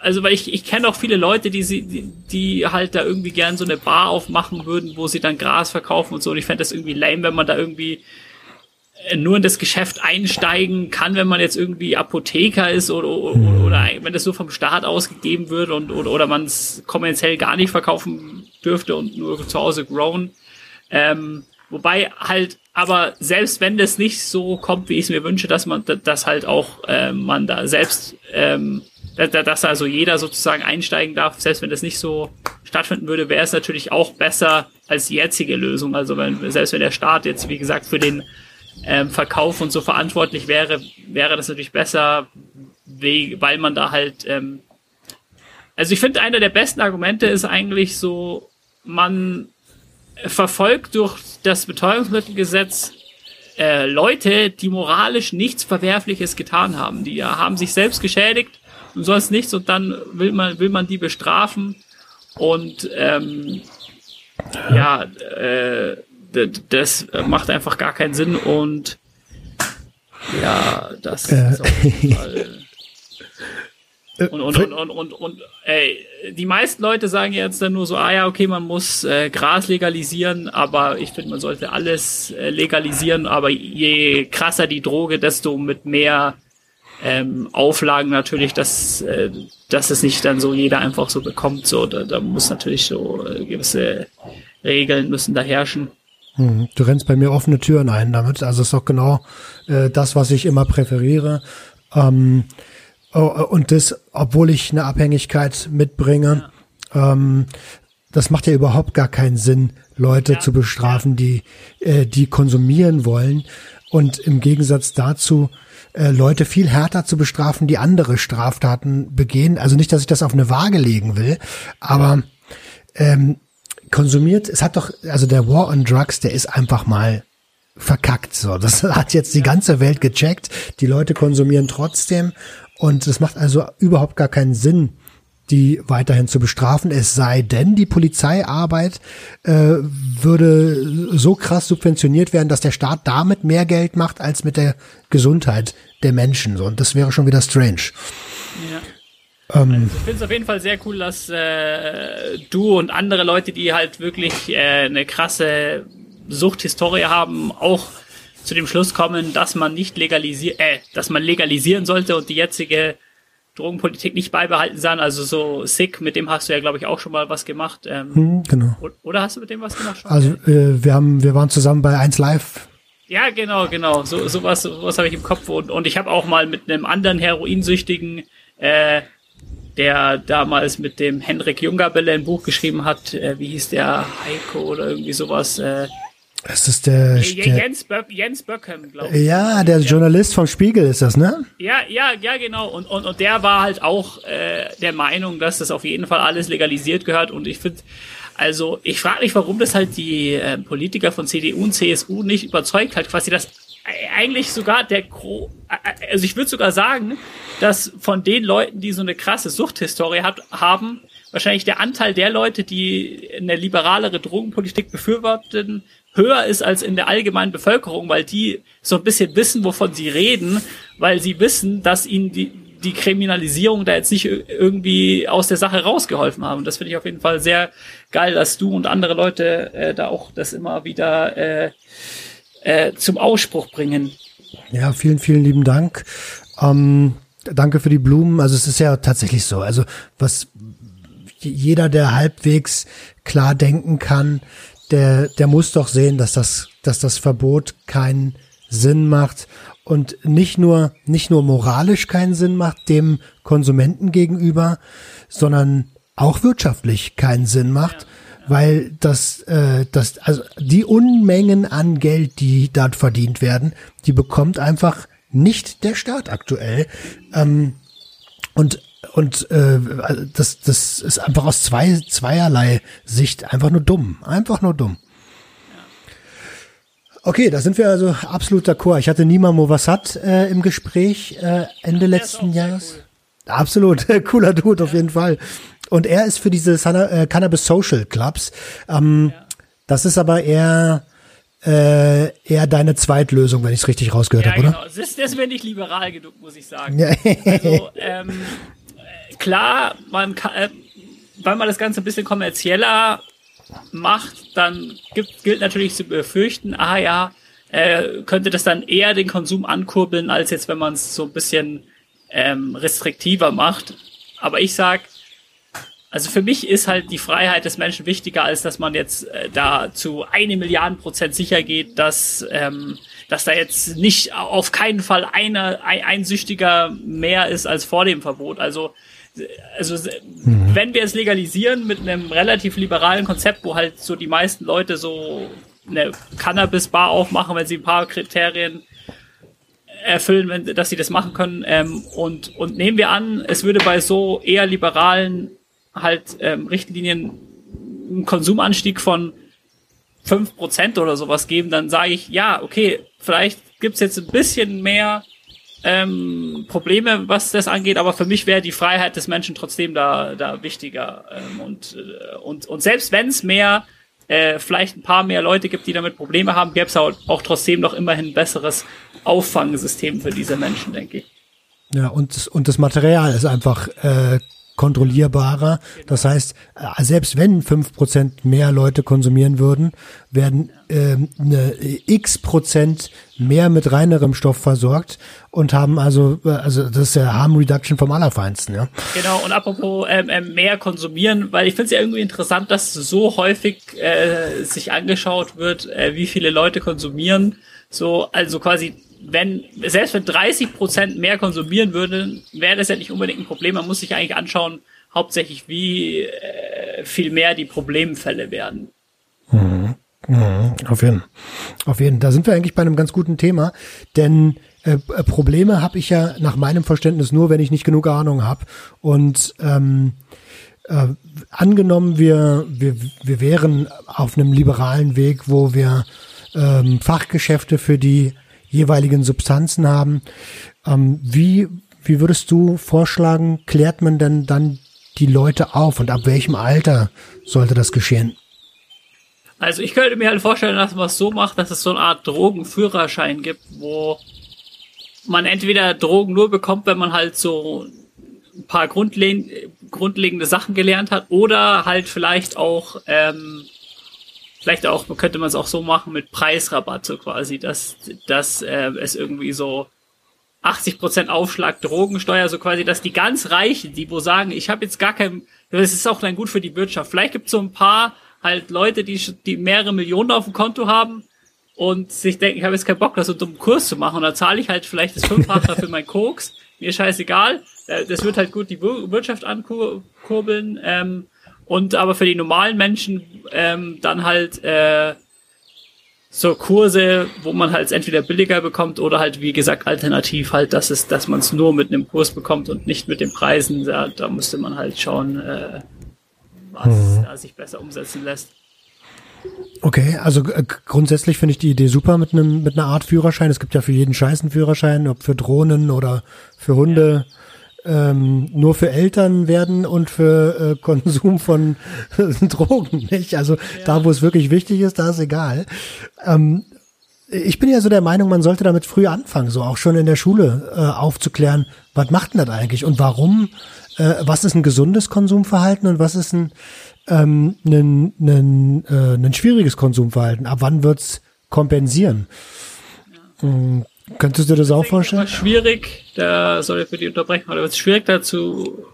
also weil ich, ich kenne auch viele Leute, die, sie, die, die halt da irgendwie gern so eine Bar aufmachen würden, wo sie dann Gras verkaufen und so. Und ich fände das irgendwie lame, wenn man da irgendwie nur in das Geschäft einsteigen kann, wenn man jetzt irgendwie Apotheker ist oder, oder, mhm. oder wenn das so vom Staat ausgegeben wird und oder, oder man es kommerziell gar nicht verkaufen dürfte und nur zu Hause grown. Ähm, wobei halt aber selbst wenn das nicht so kommt, wie ich es mir wünsche, dass man das halt auch äh, man da selbst, ähm, dass also jeder sozusagen einsteigen darf, selbst wenn das nicht so stattfinden würde, wäre es natürlich auch besser als die jetzige Lösung. Also wenn, selbst wenn der Staat jetzt, wie gesagt, für den ähm, Verkauf und so verantwortlich wäre, wäre das natürlich besser, weil man da halt, ähm, also ich finde, einer der besten Argumente ist eigentlich so, man verfolgt durch das Betäubungsmittelgesetz äh, Leute, die moralisch nichts Verwerfliches getan haben. Die ja, haben sich selbst geschädigt und sonst nichts und dann will man, will man die bestrafen und ähm, ja, äh, das macht einfach gar keinen Sinn und ja, das äh. ist auf jeden Fall äh, und, und, und, und, und, und ey, die meisten Leute sagen jetzt dann nur so, ah ja, okay, man muss äh, Gras legalisieren, aber ich finde, man sollte alles äh, legalisieren, aber je krasser die Droge, desto mit mehr ähm, Auflagen natürlich, dass, äh, dass es nicht dann so jeder einfach so bekommt. So, da, da muss natürlich so äh, gewisse Regeln müssen da herrschen. Hm, du rennst bei mir offene Türen ein damit. Also ist doch genau äh, das, was ich immer präferiere. Ähm, Oh, oh, und das, obwohl ich eine Abhängigkeit mitbringe, ja. ähm, das macht ja überhaupt gar keinen Sinn, Leute Ja, zu bestrafen, die, äh, die konsumieren wollen und im Gegensatz dazu äh, Leute viel härter zu bestrafen, die andere Straftaten begehen. Also nicht, dass ich das auf eine Waage legen will, aber ähm, konsumiert, es hat doch, also der War on Drugs, der ist einfach mal verkackt. So, das hat jetzt die ganze Welt gecheckt. Die Leute konsumieren trotzdem und es macht also überhaupt gar keinen Sinn, die weiterhin zu bestrafen. Es sei denn, die Polizeiarbeit äh, würde so krass subventioniert werden, dass der Staat damit mehr Geld macht als mit der Gesundheit der Menschen. So, und das wäre schon wieder strange. Ja. Also ich finde es auf jeden Fall sehr cool, dass äh, du und andere Leute, die halt wirklich äh, eine krasse Suchthistorie haben, auch zu dem Schluss kommen, dass man nicht legalisieren, äh, dass man legalisieren sollte und die jetzige Drogenpolitik nicht beibehalten soll. Also so Sick, mit dem hast du ja, glaube ich, auch schon mal was gemacht. Ähm, Hm, genau. Oder hast du mit dem was gemacht? Schon? Also äh, wir haben, wir waren zusammen bei 1 Live. Ja, genau, genau. So sowas, sowas habe ich im Kopf und, und ich habe auch mal mit einem anderen Heroinsüchtigen, äh, der damals mit dem Henrik Jungerbelle ein Buch geschrieben hat, äh, wie hieß der Heiko oder irgendwie sowas. Äh, Es ist der, J- der Jens, Böck, Jens Böckham, glaube ich. ja, der Journalist vom Spiegel ist das, ne? Ja, ja, ja, genau. Und, und, und der war halt auch äh, der Meinung, dass das auf jeden Fall alles legalisiert gehört. Und ich finde, also ich frage mich, warum das halt die äh, Politiker von CDU und CSU nicht überzeugt hat, quasi das äh, eigentlich sogar der Gro also ich würde sogar sagen, dass von den Leuten, die so eine krasse Suchthistorie hat, haben, wahrscheinlich der Anteil der Leute, die eine liberalere Drogenpolitik befürworten, höher ist als in der allgemeinen Bevölkerung, weil die so ein bisschen wissen, wovon sie reden, weil sie wissen, dass ihnen die, die Kriminalisierung da jetzt nicht ir- irgendwie aus der Sache rausgeholfen haben. Das finde ich auf jeden Fall sehr geil, dass du und andere Leute äh, da auch das immer wieder äh, äh, zum Ausspruch bringen. Ja, vielen, vielen lieben Dank. Ähm, danke für die Blumen. Also es ist ja tatsächlich so. Also was jeder, der halbwegs klar denken kann, der, der muss doch sehen, dass das, dass das Verbot keinen Sinn macht und nicht nur, nicht nur moralisch keinen Sinn macht dem Konsumenten gegenüber, sondern auch wirtschaftlich keinen Sinn macht, weil das, äh, das, also die Unmengen an Geld, die dort verdient werden, die bekommt einfach nicht der Staat aktuell. Ähm, und und äh, das, das ist einfach aus zwei, zweierlei Sicht einfach nur dumm. Einfach nur dumm. Okay, da sind wir also absolut d'accord. Ich hatte Nima Movassat äh, im Gespräch äh, Ende letzten auch sehr Jahres. Absolut, cooler Dude auf jeden Fall. Und er ist für diese Sana äh, Cannabis Social Clubs. Ähm, Das ist aber eher äh, eher deine Zweitlösung, wenn ich es richtig rausgehört Ja, habe, oder? genau. Das ist, das mir nicht liberal genug, muss ich sagen. Ja. Also, ähm, äh, klar, man kann, äh, weil man das Ganze ein bisschen kommerzieller macht, dann gibt, gilt natürlich zu befürchten, ah ja, äh, könnte das dann eher den Konsum ankurbeln, als jetzt, wenn man es so ein bisschen ähm, restriktiver macht. Aber ich sag, also für mich ist halt die Freiheit des Menschen wichtiger, als dass man jetzt äh, da zu eine Milliarden Prozent sicher geht, dass, ähm, dass da jetzt nicht auf keinen Fall eine, ein, ein Süchtiger mehr ist als vor dem Verbot. Also, äh, also Mhm. wenn wir es legalisieren mit einem relativ liberalen Konzept, wo halt so die meisten Leute so eine Cannabis-Bar aufmachen, wenn sie ein paar Kriterien erfüllen, wenn, dass sie das machen können. Ähm, und, und nehmen wir an, es würde bei so eher liberalen halt ähm, Richtlinien einen Konsumanstieg von 5% oder sowas geben, dann sage ich, ja, okay, vielleicht gibt's jetzt ein bisschen mehr ähm, Probleme, was das angeht, aber für mich wäre die Freiheit des Menschen trotzdem da, da wichtiger. Ähm, und, äh, und, und selbst wenn es mehr, äh, vielleicht ein paar mehr Leute gibt, die damit Probleme haben, gäbe es auch, auch trotzdem noch immerhin ein besseres Auffangsystem für diese Menschen, denke ich. Ja, und, und das Material ist einfach äh, kontrollierbarer. Das heißt, äh, selbst wenn fünf Prozent mehr Leute konsumieren würden, werden ähm, eine x Prozent mehr mit reinerem Stoff versorgt und haben also, äh, also das ist ja Harm Reduction vom Allerfeinsten, ja. Genau, und apropos ähm, ähm, mehr konsumieren, weil ich finde es ja irgendwie interessant, dass so häufig äh, sich angeschaut wird, äh, wie viele Leute konsumieren. So, also quasi, wenn, selbst wenn 30 Prozent mehr konsumieren würden, wäre das ja nicht unbedingt ein Problem. Man muss sich eigentlich anschauen, hauptsächlich, wie äh, viel mehr die Problemfälle werden. Mhm. Mhm. Auf jeden. Auf jeden. Da sind wir eigentlich bei einem ganz guten Thema, denn äh, Probleme habe ich ja nach meinem Verständnis nur, wenn ich nicht genug Ahnung habe. Und ähm, äh, angenommen, wir, wir, wir wären auf einem liberalen Weg, wo wir ähm, Fachgeschäfte für die jeweiligen Substanzen haben. Ähm, wie, wie würdest du vorschlagen, klärt man denn dann die Leute auf und ab welchem Alter sollte das geschehen? Also ich könnte mir halt vorstellen, dass man es so macht, dass es so eine Art Drogenführerschein gibt, wo man entweder Drogen nur bekommt, wenn man halt so ein paar grundleg grundlegende Sachen gelernt hat, oder halt vielleicht auch, ähm, vielleicht auch könnte man es auch so machen mit Preisrabatt, so quasi, dass, dass äh, es irgendwie so 80% Aufschlag Drogensteuer, so quasi, dass die ganz Reichen, die wo sagen, ich habe jetzt gar kein, das ist auch dann gut für die Wirtschaft. Vielleicht gibt es so ein paar halt Leute, die, die mehrere Millionen auf dem Konto haben, und sich denken, ich habe jetzt keinen Bock, das so einen dummen Kurs zu machen und dann zahle ich halt vielleicht das Fünffache für mein Koks. Mir scheißegal. Äh, das wird halt gut die Wirtschaft ankurbeln. Ähm, und aber für die normalen Menschen ähm, dann halt äh, so Kurse, wo man halt entweder billiger bekommt oder halt wie gesagt alternativ halt, dass es, dass man es nur mit einem Kurs bekommt und nicht mit den Preisen. Da, da müsste man halt schauen, äh, was mhm. da sich besser umsetzen lässt. Okay, also äh, grundsätzlich finde ich die Idee super mit einem mit einer Art Führerschein. Es gibt ja für jeden Scheiß einen Führerschein, ob für Drohnen oder für Hunde. Ähm, nur für Eltern werden und für äh, Konsum von Drogen, nicht? Also ja. da, wo es wirklich wichtig ist, da ist egal. Ähm, ich bin ja so der Meinung, man sollte damit früh anfangen, so auch schon in der Schule äh, aufzuklären, was macht denn das eigentlich und warum, äh, was ist ein gesundes Konsumverhalten und was ist ein ähm, ein, ein, äh, ein schwieriges Konsumverhalten. Ab wann wird's kompensieren? Ja. Könntest du dir das auch vorstellen? Schwierig, da soll ich für die unterbrechen, aber es ist schwierig dazu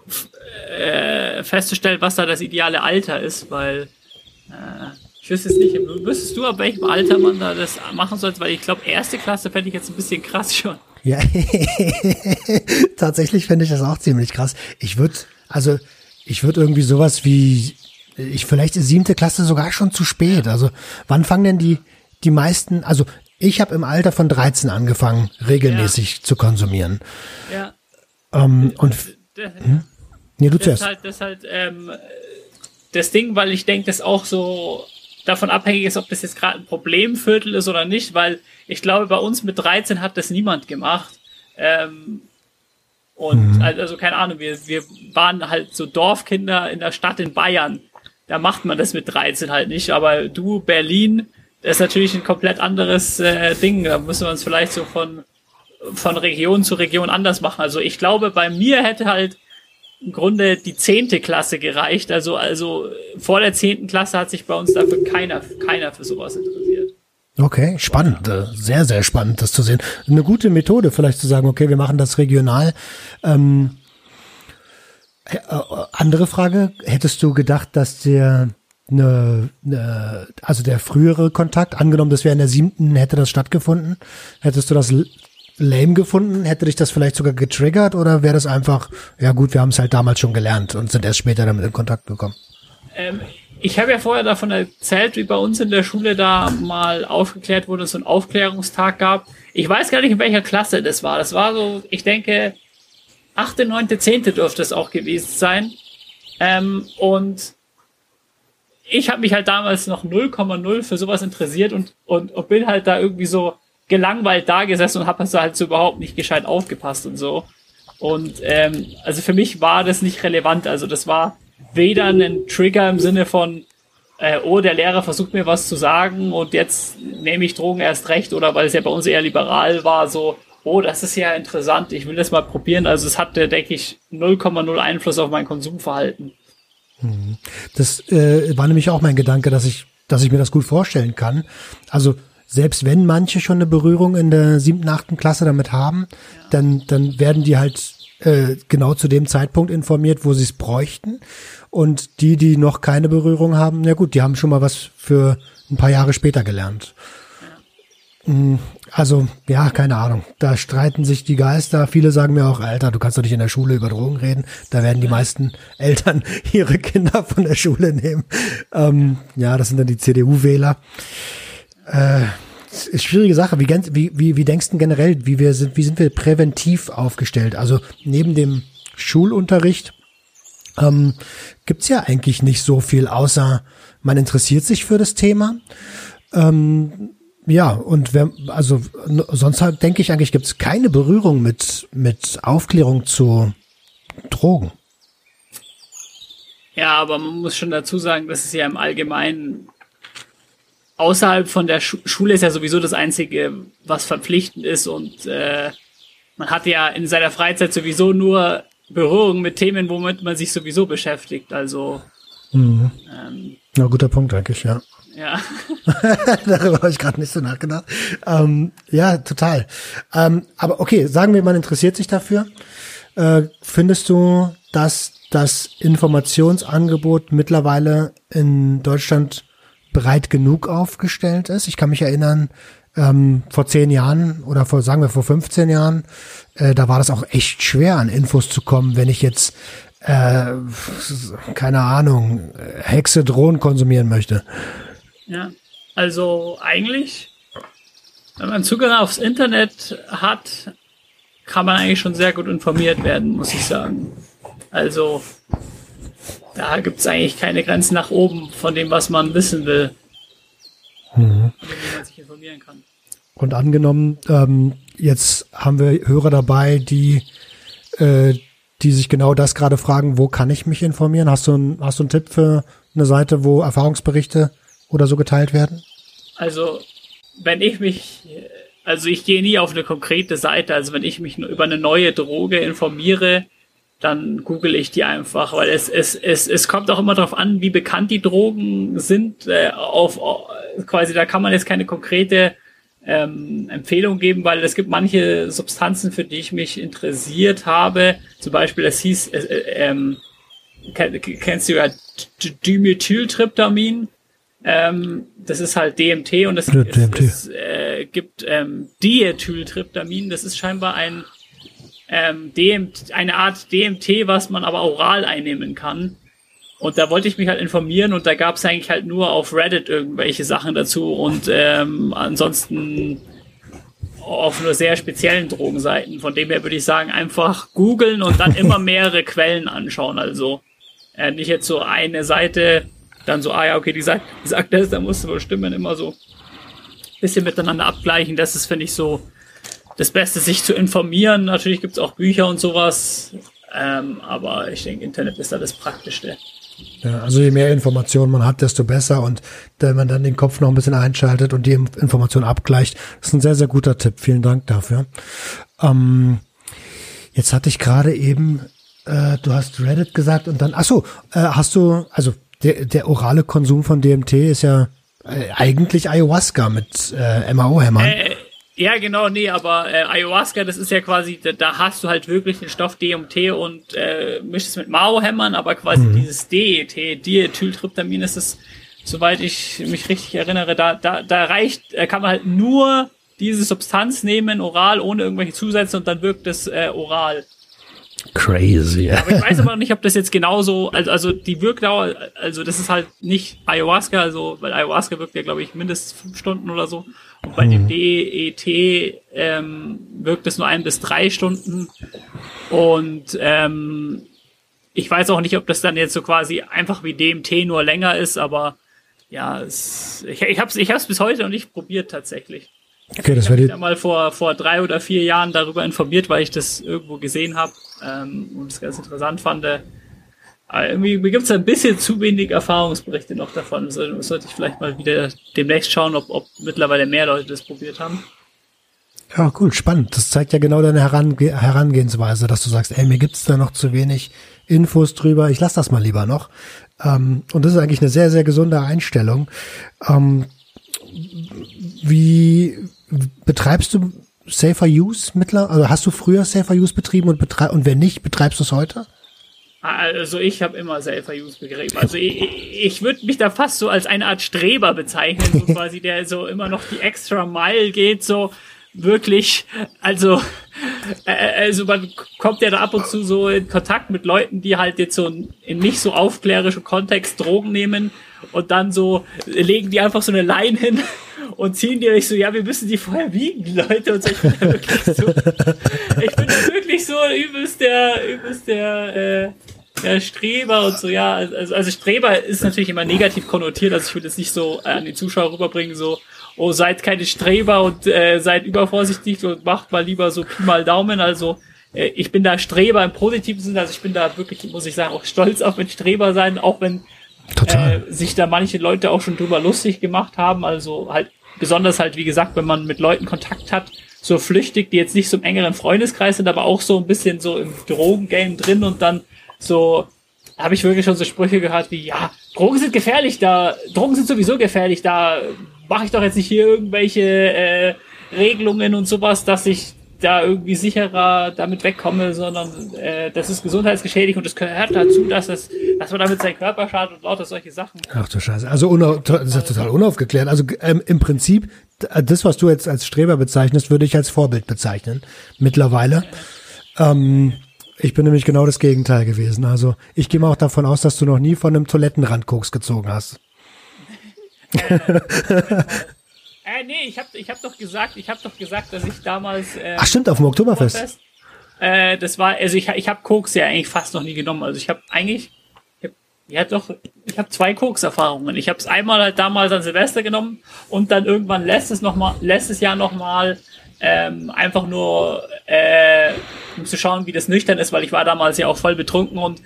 äh, festzustellen, was da das ideale Alter ist, weil äh, ich wüsste es nicht. Wüsstest du, ab welchem Alter man da das machen sollte? Weil ich glaube, erste Klasse fände ich jetzt ein bisschen krass schon. Ja, tatsächlich fände ich das auch ziemlich krass. Ich würde, also ich würde irgendwie sowas wie ich vielleicht ist siebte Klasse sogar schon zu spät. Also wann fangen denn die die meisten? Also ich habe im Alter von 13 angefangen, regelmäßig ja. zu konsumieren. Ja. Ähm, und hm? nee, du das zuerst. Halt, das halt ähm, das Ding, weil ich denke, das auch so davon abhängig ist, ob das jetzt gerade ein Problemviertel ist oder nicht, weil ich glaube, bei uns mit 13 hat das niemand gemacht. Ähm, und mhm. also keine Ahnung, wir, wir waren halt so Dorfkinder in der Stadt in Bayern da macht man das mit 13 halt nicht. Aber du, Berlin, das ist natürlich ein komplett anderes äh, Ding. Da müssen wir uns vielleicht so von, von Region zu Region anders machen. Also ich glaube, bei mir hätte halt im Grunde die zehnte Klasse gereicht. Also, also vor der zehnten Klasse hat sich bei uns dafür keiner, keiner für sowas interessiert. Okay, spannend, äh, sehr, sehr spannend, das zu sehen. Eine gute Methode, vielleicht zu sagen, okay, wir machen das regional. Ähm, äh, andere Frage, hättest du gedacht, dass der eine, eine, also der frühere Kontakt, angenommen, das wäre in der siebten, hätte das stattgefunden, hättest du das lame gefunden? Hätte dich das vielleicht sogar getriggert oder wäre das einfach, ja gut, wir haben es halt damals schon gelernt und sind erst später damit in Kontakt gekommen? Ähm, ich habe ja vorher davon erzählt, wie bei uns in der Schule da mal aufgeklärt wurde, es so einen Aufklärungstag gab. Ich weiß gar nicht, in welcher Klasse das war. Das war so, ich denke, achte, neunte, zehnte dürfte es auch gewesen sein. Ähm, und ich habe mich halt damals noch 0,0 für sowas interessiert und, und, und bin halt da irgendwie so gelangweilt da gesessen und habe halt so überhaupt nicht gescheit aufgepasst und so. Und ähm, also für mich war das nicht relevant. Also das war weder ein Trigger im Sinne von, äh, oh, der Lehrer versucht mir was zu sagen und jetzt nehme ich Drogen erst recht oder weil es ja bei uns eher liberal war, so, oh, das ist ja interessant, ich will das mal probieren. Also es hatte, denke ich, 0,0 Einfluss auf mein Konsumverhalten. Das äh, war nämlich auch mein Gedanke, dass ich, dass ich mir das gut vorstellen kann. Also selbst wenn manche schon eine Berührung in der siebten, achten Klasse damit haben, ja. dann, dann werden die halt äh, genau zu dem Zeitpunkt informiert, wo sie es bräuchten. Und die, die noch keine Berührung haben, na gut, die haben schon mal was für ein paar Jahre später gelernt. Also, ja, keine Ahnung. Da streiten sich die Geister. Viele sagen mir auch, Alter, du kannst doch nicht in der Schule über Drogen reden. Da werden die meisten Eltern ihre Kinder von der Schule nehmen. Ähm, ja, das sind dann die CDU-Wähler. Äh, ist schwierige Sache. Wie, wie, wie, wie denkst du generell, wie wir sind, wie sind wir präventiv aufgestellt? Also neben dem Schulunterricht ähm, gibt's ja eigentlich nicht so viel, außer man interessiert sich für das Thema. Ähm, ja, und wer, also sonst halt denke ich eigentlich, gibt's keine Berührung mit, mit Aufklärung zu Drogen. Ja, aber man muss schon dazu sagen, dass es ja im Allgemeinen außerhalb von der Schu Schule ist ja sowieso das Einzige, was verpflichtend ist und äh, man hat ja in seiner Freizeit sowieso nur Berührung mit Themen, womit man sich sowieso beschäftigt. Also mhm. ähm, ja, guter Punkt eigentlich, ja. Ja. Darüber habe ich gerade nicht so nachgedacht. Ähm, ja, total. Ähm, aber okay, sagen wir, man interessiert sich dafür. Äh, findest du, dass das Informationsangebot mittlerweile in Deutschland breit genug aufgestellt ist? Ich kann mich erinnern, ähm, vor zehn Jahren oder vor, sagen wir, vor 15 Jahren, äh, da war das auch echt schwer, an Infos zu kommen, wenn ich jetzt, äh, keine Ahnung, Hexe Drohnen konsumieren möchte. Ja, also eigentlich, wenn man Zugang aufs Internet hat, kann man eigentlich schon sehr gut informiert werden, muss ich sagen. Also, da gibt's eigentlich keine Grenzen nach oben von dem, was man wissen will. Mhm. Wie man sich informieren kann. Und angenommen, ähm, jetzt haben wir Hörer dabei, die, äh, die sich genau das gerade fragen, wo kann ich mich informieren? Hast du, ein, hast du einen Tipp für eine Seite, wo Erfahrungsberichte oder so geteilt werden? Also, wenn ich mich, also ich gehe nie auf eine konkrete Seite, also wenn ich mich über eine neue Droge informiere, dann google ich die einfach, weil es, es, es, es kommt auch immer darauf an, wie bekannt die Drogen sind. Äh, auf, quasi, da kann man jetzt keine konkrete ähm, Empfehlung geben, weil es gibt manche Substanzen, für die ich mich interessiert habe. Zum Beispiel, es hieß, äh, äh, ähm, kennst du ja Dimethyltryptamin? Ähm, das ist halt DMT und es, DMT. es, es äh, gibt ähm, Diethyltryptamin. Das ist scheinbar ein ähm, DMT, eine Art DMT, was man aber oral einnehmen kann. Und da wollte ich mich halt informieren und da gab es eigentlich halt nur auf Reddit irgendwelche Sachen dazu und ähm, ansonsten auf nur sehr speziellen Drogenseiten. Von dem her würde ich sagen, einfach googeln und dann immer mehrere Quellen anschauen. Also äh, nicht jetzt so eine Seite dann so, ah ja, okay, die sagt, die sagt das, da musst du wohl stimmen, immer so bisschen miteinander abgleichen. Das ist, finde ich, so das Beste, sich zu informieren. Natürlich gibt's auch Bücher und sowas, ähm, aber ich denke, Internet ist da das Praktischste. Ja, also je mehr Informationen man hat, desto besser. Und wenn man dann den Kopf noch ein bisschen einschaltet und die Information abgleicht, ist ein sehr, sehr guter Tipp. Vielen Dank dafür. Ähm, jetzt hatte ich gerade eben, äh, du hast Reddit gesagt und dann, ach so, äh, hast du, also der, der orale Konsum von DMT ist ja äh, eigentlich Ayahuasca mit äh, MAO-Hämmern. Äh, ja, genau, nee, aber äh, Ayahuasca, das ist ja quasi, da, da hast du halt wirklich den Stoff DMT und äh, mischst es mit Mao-Hämmern, aber quasi mhm. dieses DET, Diethyltryptamin ist es, soweit ich mich richtig erinnere, da, da, da reicht, äh, kann man halt nur diese Substanz nehmen, oral, ohne irgendwelche Zusätze und dann wirkt es äh, oral. Crazy. Aber ich weiß aber nicht, ob das jetzt genauso, also, also die Wirkdauer, also das ist halt nicht Ayahuasca, also, weil Ayahuasca wirkt ja, glaube ich, mindestens fünf Stunden oder so. Und bei dem DET ähm, wirkt es nur ein bis drei Stunden. Und ähm, ich weiß auch nicht, ob das dann jetzt so quasi einfach wie DMT nur länger ist, aber ja, es, ich, ich habe es ich hab's bis heute noch nicht probiert tatsächlich. Okay, das ich habe mich ja mal vor, vor drei oder vier Jahren darüber informiert, weil ich das irgendwo gesehen habe ähm, und es ganz interessant fand. Aber irgendwie mir gibt es ein bisschen zu wenig Erfahrungsberichte noch davon. So, sollte ich vielleicht mal wieder demnächst schauen, ob, ob mittlerweile mehr Leute das probiert haben. Ja, cool, spannend. Das zeigt ja genau deine Herange Herangehensweise, dass du sagst, ey, mir gibt's da noch zu wenig Infos drüber, ich lass das mal lieber noch. Ähm, und das ist eigentlich eine sehr, sehr gesunde Einstellung. Ähm, wie betreibst du Safer Use mittler? Also hast du früher Safer Use betrieben und betreib und wenn nicht, betreibst du es heute? Also ich habe immer Self-Use begriffen. Also ich, ich würde mich da fast so als eine Art Streber bezeichnen, so quasi, der so immer noch die extra Mile geht, so wirklich, also, äh, also man kommt ja da ab und zu so in Kontakt mit Leuten, die halt jetzt so in nicht so aufklärischen Kontext Drogen nehmen und dann so legen die einfach so eine Line hin und ziehen die euch so, ja, wir müssen die vorher wiegen, Leute. Und so, ich bin da wirklich so, ich bin da wirklich so übelst der, übelst der, äh, der Streber und so, ja. Also, also Streber ist natürlich immer negativ konnotiert, also ich würde es nicht so äh, an die Zuschauer rüberbringen, so, oh, seid keine Streber und äh, seid übervorsichtig und macht mal lieber so Pi mal Daumen, also äh, ich bin da Streber im positiven Sinne, also ich bin da wirklich, muss ich sagen, auch stolz auf mein Streber sein, auch wenn äh, sich da manche Leute auch schon drüber lustig gemacht haben, also halt besonders halt, wie gesagt, wenn man mit Leuten Kontakt hat, so flüchtig, die jetzt nicht so im engeren Freundeskreis sind, aber auch so ein bisschen so im Drogengame drin und dann so habe ich wirklich schon so Sprüche gehört wie, ja, Drogen sind gefährlich, da, Drogen sind sowieso gefährlich, da mache ich doch jetzt nicht hier irgendwelche äh, Regelungen und sowas, dass ich da irgendwie sicherer damit wegkomme, sondern äh, das ist gesundheitsgeschädigt und es gehört dazu, dass es, dass man damit seinen Körper schadet und lauter solche Sachen. Ach du Scheiße. Also das ist total unaufgeklärt. Also ähm, im Prinzip, das, was du jetzt als Streber bezeichnest, würde ich als Vorbild bezeichnen. Mittlerweile. Ähm, ich bin nämlich genau das Gegenteil gewesen. Also ich gehe mal auch davon aus, dass du noch nie von einem Toilettenrand Koks gezogen hast. Äh, nee, ich hab, ich hab doch gesagt, ich hab doch gesagt, dass ich damals. Äh, Ach stimmt, auf dem Oktoberfest. Äh, das war, also ich, ich habe Koks ja eigentlich fast noch nie genommen. Also ich habe eigentlich, ich hab, ja doch, ich habe zwei Koks-Erfahrungen. Ich habe es einmal halt damals an Silvester genommen und dann irgendwann letztes noch mal, letztes Jahr noch mal ähm, einfach nur äh, um zu schauen, wie das nüchtern ist, weil ich war damals ja auch voll betrunken und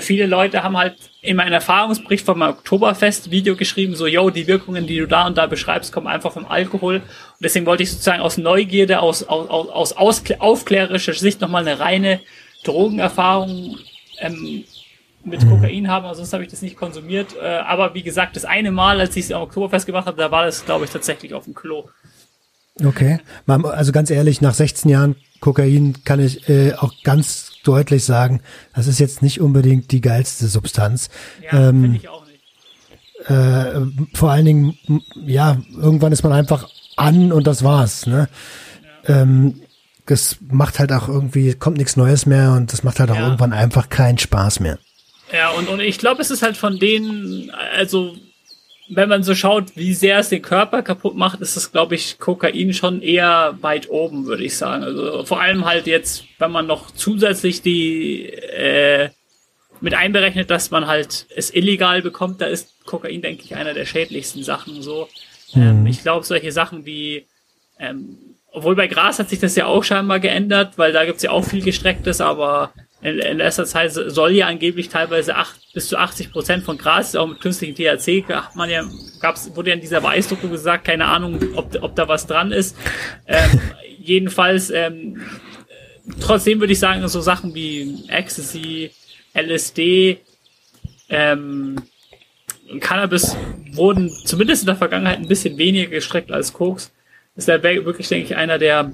viele Leute haben halt in meinem Erfahrungsbericht vom Oktoberfest-Video geschrieben, so, yo, die Wirkungen, die du da und da beschreibst, kommen einfach vom Alkohol. Und deswegen wollte ich sozusagen aus Neugierde, aus, aus, aus, aus aufklärerischer Sicht nochmal eine reine Drogenerfahrung ähm, mit mhm. Kokain haben, also sonst habe ich das nicht konsumiert. Äh, aber wie gesagt, das eine Mal, als ich es am Oktoberfest gemacht habe, da war das, glaube ich, tatsächlich auf dem Klo. Okay. Also ganz ehrlich, nach 16 Jahren Kokain kann ich äh, auch ganz deutlich sagen, das ist jetzt nicht unbedingt die geilste Substanz. Ja, ähm, ich auch nicht. Äh, vor allen Dingen, ja, irgendwann ist man einfach an und das war's. Ne? Ja. Ähm, das macht halt auch irgendwie, kommt nichts Neues mehr und das macht halt auch ja. irgendwann einfach keinen Spaß mehr. Ja, und, und ich glaube, es ist halt von denen, also wenn man so schaut, wie sehr es den Körper kaputt macht, ist das, glaube ich, Kokain schon eher weit oben, würde ich sagen. Also vor allem halt jetzt, wenn man noch zusätzlich die äh, mit einberechnet, dass man halt es illegal bekommt, da ist Kokain, denke ich, einer der schädlichsten Sachen. So, ähm, mhm. ich glaube, solche Sachen wie ähm, obwohl bei Gras hat sich das ja auch scheinbar geändert, weil da gibt's ja auch viel Gestrecktes, aber in, in letzter Zeit soll ja angeblich teilweise acht, bis zu 80 Prozent von Gras, auch mit künstlichem THC, man ja, gab's, wurde ja in dieser Weißdruckung gesagt, keine Ahnung, ob, ob da was dran ist. Ähm, jedenfalls, ähm, trotzdem würde ich sagen, so Sachen wie Ecstasy, LSD, ähm, Cannabis wurden zumindest in der Vergangenheit ein bisschen weniger gestreckt als Koks. Ist ja wirklich, denke ich, einer der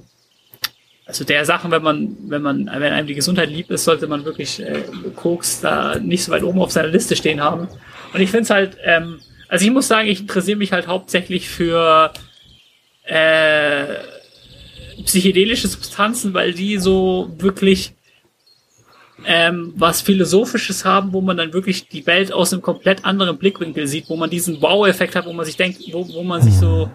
also der Sachen, wenn man, wenn man, wenn einem die Gesundheit lieb ist, sollte man wirklich äh, Koks da nicht so weit oben auf seiner Liste stehen haben. Und ich finde es halt, ähm, also ich muss sagen, ich interessiere mich halt hauptsächlich für äh, psychedelische Substanzen, weil die so wirklich ähm, was Philosophisches haben, wo man dann wirklich die Welt aus einem komplett anderen Blickwinkel sieht, wo man diesen Wow-Effekt hat, wo man sich denkt, wo, wo man sich so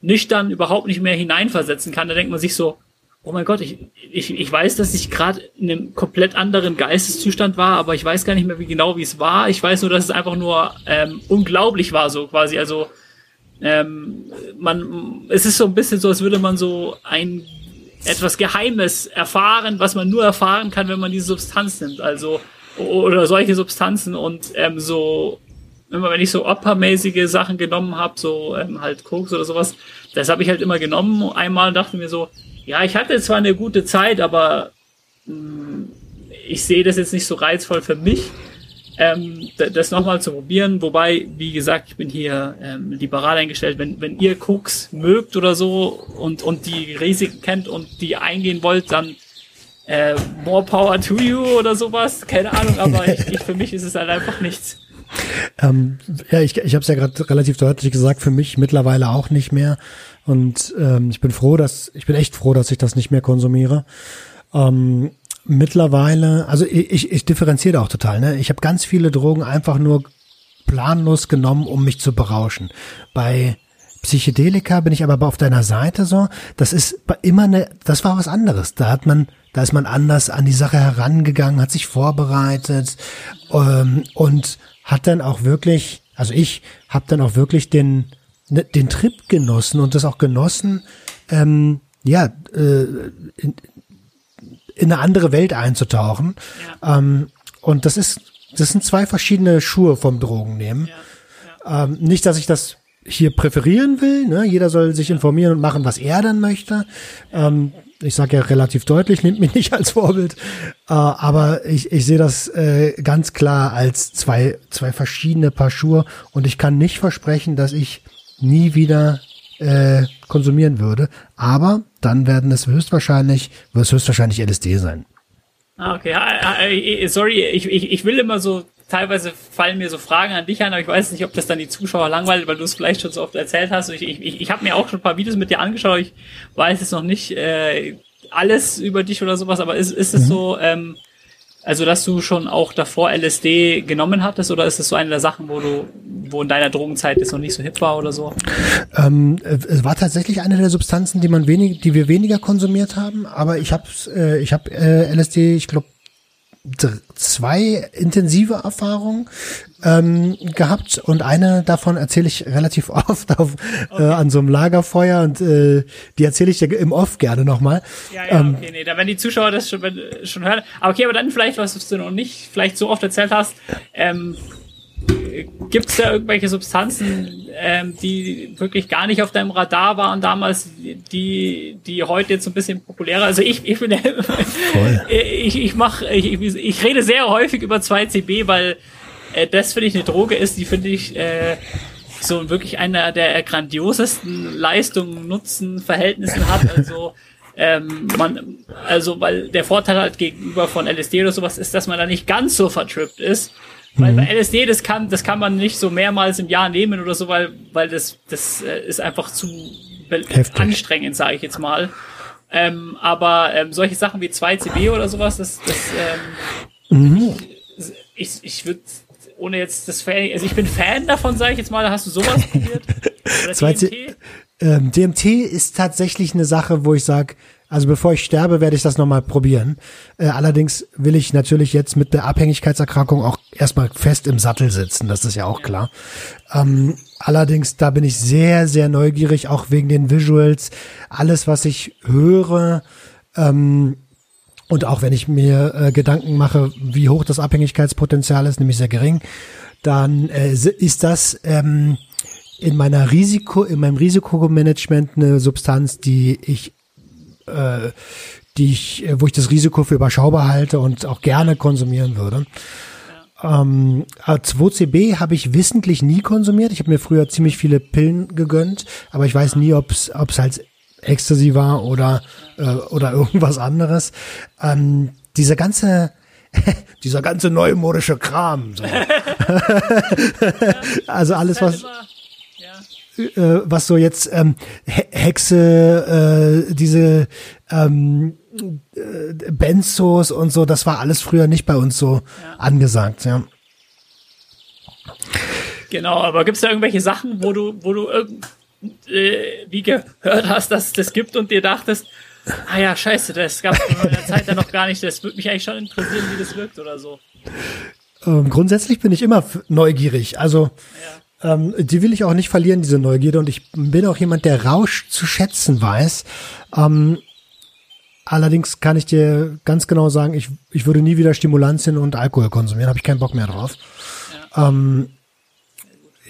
nüchtern überhaupt nicht mehr hineinversetzen kann. Da denkt man sich so, oh mein Gott, ich, ich, ich weiß, dass ich gerade in einem komplett anderen Geisteszustand war, aber ich weiß gar nicht mehr wie genau, wie es war. Ich weiß nur, dass es einfach nur ähm, unglaublich war, so quasi. Also ähm, man, es ist so ein bisschen so, als würde man so ein etwas Geheimes erfahren, was man nur erfahren kann, wenn man diese Substanz nimmt. Also oder solche Substanzen und ähm, so immer wenn ich so oppermäßige Sachen genommen habe, so ähm, halt Koks oder sowas, das habe ich halt immer genommen. Einmal dachte mir so, ja, ich hatte zwar eine gute Zeit, aber mh, mm, ich sehe das jetzt nicht so reizvoll für mich, ähm, das nochmal zu probieren. Wobei, wie gesagt, ich bin hier ähm, liberal eingestellt. Wenn, wenn ihr Cooks mögt oder so und, und die Risiken kennt und die eingehen wollt, dann äh, more power to you oder sowas. Keine Ahnung, aber ich, ich, für mich ist es halt einfach nichts. Ähm, ja, ich, ich habe es ja gerade relativ deutlich gesagt, für mich mittlerweile auch nicht mehr. Und ähm, ich bin froh, dass ich bin echt froh, dass ich das nicht mehr konsumiere. Ähm, mittlerweile, also ich, ich, ich differenziere auch total. Ne? Ich habe ganz viele Drogen einfach nur planlos genommen, um mich zu berauschen. Bei Psychedelika bin ich aber auf deiner Seite so. Das ist immer eine, das war was anderes. Da hat man, da ist man anders an die Sache herangegangen, hat sich vorbereitet ähm, und hat dann auch wirklich, also ich habe dann auch wirklich den den Trip genossen und das auch genossen, ähm, ja, äh, in, in eine andere Welt einzutauchen. Ja. Ähm, und das ist, das sind zwei verschiedene Schuhe vom Drogennehmen. Ja. Ja. Ähm, nicht, dass ich das hier präferieren will. Ne? Jeder soll sich informieren und machen, was er dann möchte. Ähm, ich sage ja relativ deutlich, nimmt mich nicht als Vorbild, äh, aber ich, ich sehe das äh, ganz klar als zwei, zwei verschiedene Paar Schuhe und ich kann nicht versprechen, dass ich nie wieder äh, konsumieren würde. Aber dann werden es höchstwahrscheinlich, wird es höchstwahrscheinlich LSD sein. Ah, okay. Sorry, ich, ich, ich will immer so, teilweise fallen mir so Fragen an dich an, aber ich weiß nicht, ob das dann die Zuschauer langweilt, weil du es vielleicht schon so oft erzählt hast. Ich, ich, ich habe mir auch schon ein paar Videos mit dir angeschaut, ich weiß jetzt noch nicht äh, alles über dich oder sowas, aber ist, ist es mhm. so, ähm, also, dass du schon auch davor LSD genommen hattest oder ist es so eine der Sachen, wo du, wo in deiner Drogenzeit es noch nicht so hip war oder so? Ähm, es war tatsächlich eine der Substanzen, die man wenig, die wir weniger konsumiert haben, aber ich habe äh, ich habe äh, LSD, ich glaube zwei intensive Erfahrungen ähm, gehabt und eine davon erzähle ich relativ oft auf, äh, okay. äh, an so einem Lagerfeuer und äh, die erzähle ich dir im Off gerne nochmal. Ja, ja, ähm, okay, nee, da werden die Zuschauer das schon, schon hören. Aber okay, aber dann vielleicht, was du noch nicht vielleicht so oft erzählt hast, ähm, Gibt es da irgendwelche Substanzen, ähm, die wirklich gar nicht auf deinem Radar waren damals, die, die heute jetzt so ein bisschen populärer? Also ich, ich bin, ich, ich mach, ich, ich rede sehr häufig über 2CB, weil äh, das finde ich eine Droge ist, die finde ich äh, so wirklich einer der grandiosesten Leistungen, Nutzen, Verhältnissen hat. Also ähm, man, also weil der Vorteil halt gegenüber von LSD oder sowas ist, dass man da nicht ganz so vertrippt ist. Weil mhm. bei LSD, das kann, das kann man nicht so mehrmals im Jahr nehmen oder so, weil, weil das, das äh, ist einfach zu Heftig. anstrengend, sage ich jetzt mal. Ähm, aber ähm, solche Sachen wie 2CB oder sowas, das, das ähm, mhm. ich, ich würde ohne jetzt das Fan, also ich bin Fan davon, sage ich jetzt mal, hast du sowas probiert? Oder DMT? Ähm, DMT ist tatsächlich eine Sache, wo ich sage, also bevor ich sterbe, werde ich das nochmal probieren. Äh, allerdings will ich natürlich jetzt mit der Abhängigkeitserkrankung auch erstmal fest im Sattel sitzen, das ist ja auch klar. Ähm, allerdings, da bin ich sehr, sehr neugierig, auch wegen den Visuals. Alles, was ich höre, ähm, und auch wenn ich mir äh, Gedanken mache, wie hoch das Abhängigkeitspotenzial ist, nämlich sehr gering, dann äh, ist das ähm, in meiner Risiko, in meinem Risikomanagement eine Substanz, die ich äh, die ich, äh, wo ich das Risiko für überschaubar halte und auch gerne konsumieren würde. Ähm, 2CB habe ich wissentlich nie konsumiert. Ich habe mir früher ziemlich viele Pillen gegönnt, aber ich weiß nie, ob es halt Ecstasy war oder äh, oder irgendwas anderes. Ähm, diese ganze dieser ganze neumodische Kram. So. also alles was äh, was so jetzt ähm, Hexe, äh, diese ähm, äh, Benzos und so, das war alles früher nicht bei uns so ja. angesagt, ja. Genau, aber gibt es da irgendwelche Sachen, wo du, wo du äh, wie gehört hast, dass es das gibt und dir dachtest, ah ja, scheiße, das gab es in meiner Zeit ja noch gar nicht, das würde mich eigentlich schon interessieren, wie das wirkt oder so. Ähm, grundsätzlich bin ich immer neugierig. Also ja. Ähm, die will ich auch nicht verlieren, diese Neugierde. Und ich bin auch jemand, der Rausch zu schätzen weiß. Ähm, allerdings kann ich dir ganz genau sagen, ich, ich würde nie wieder Stimulantien und Alkohol konsumieren. Habe ich keinen Bock mehr drauf. Ja. Ähm,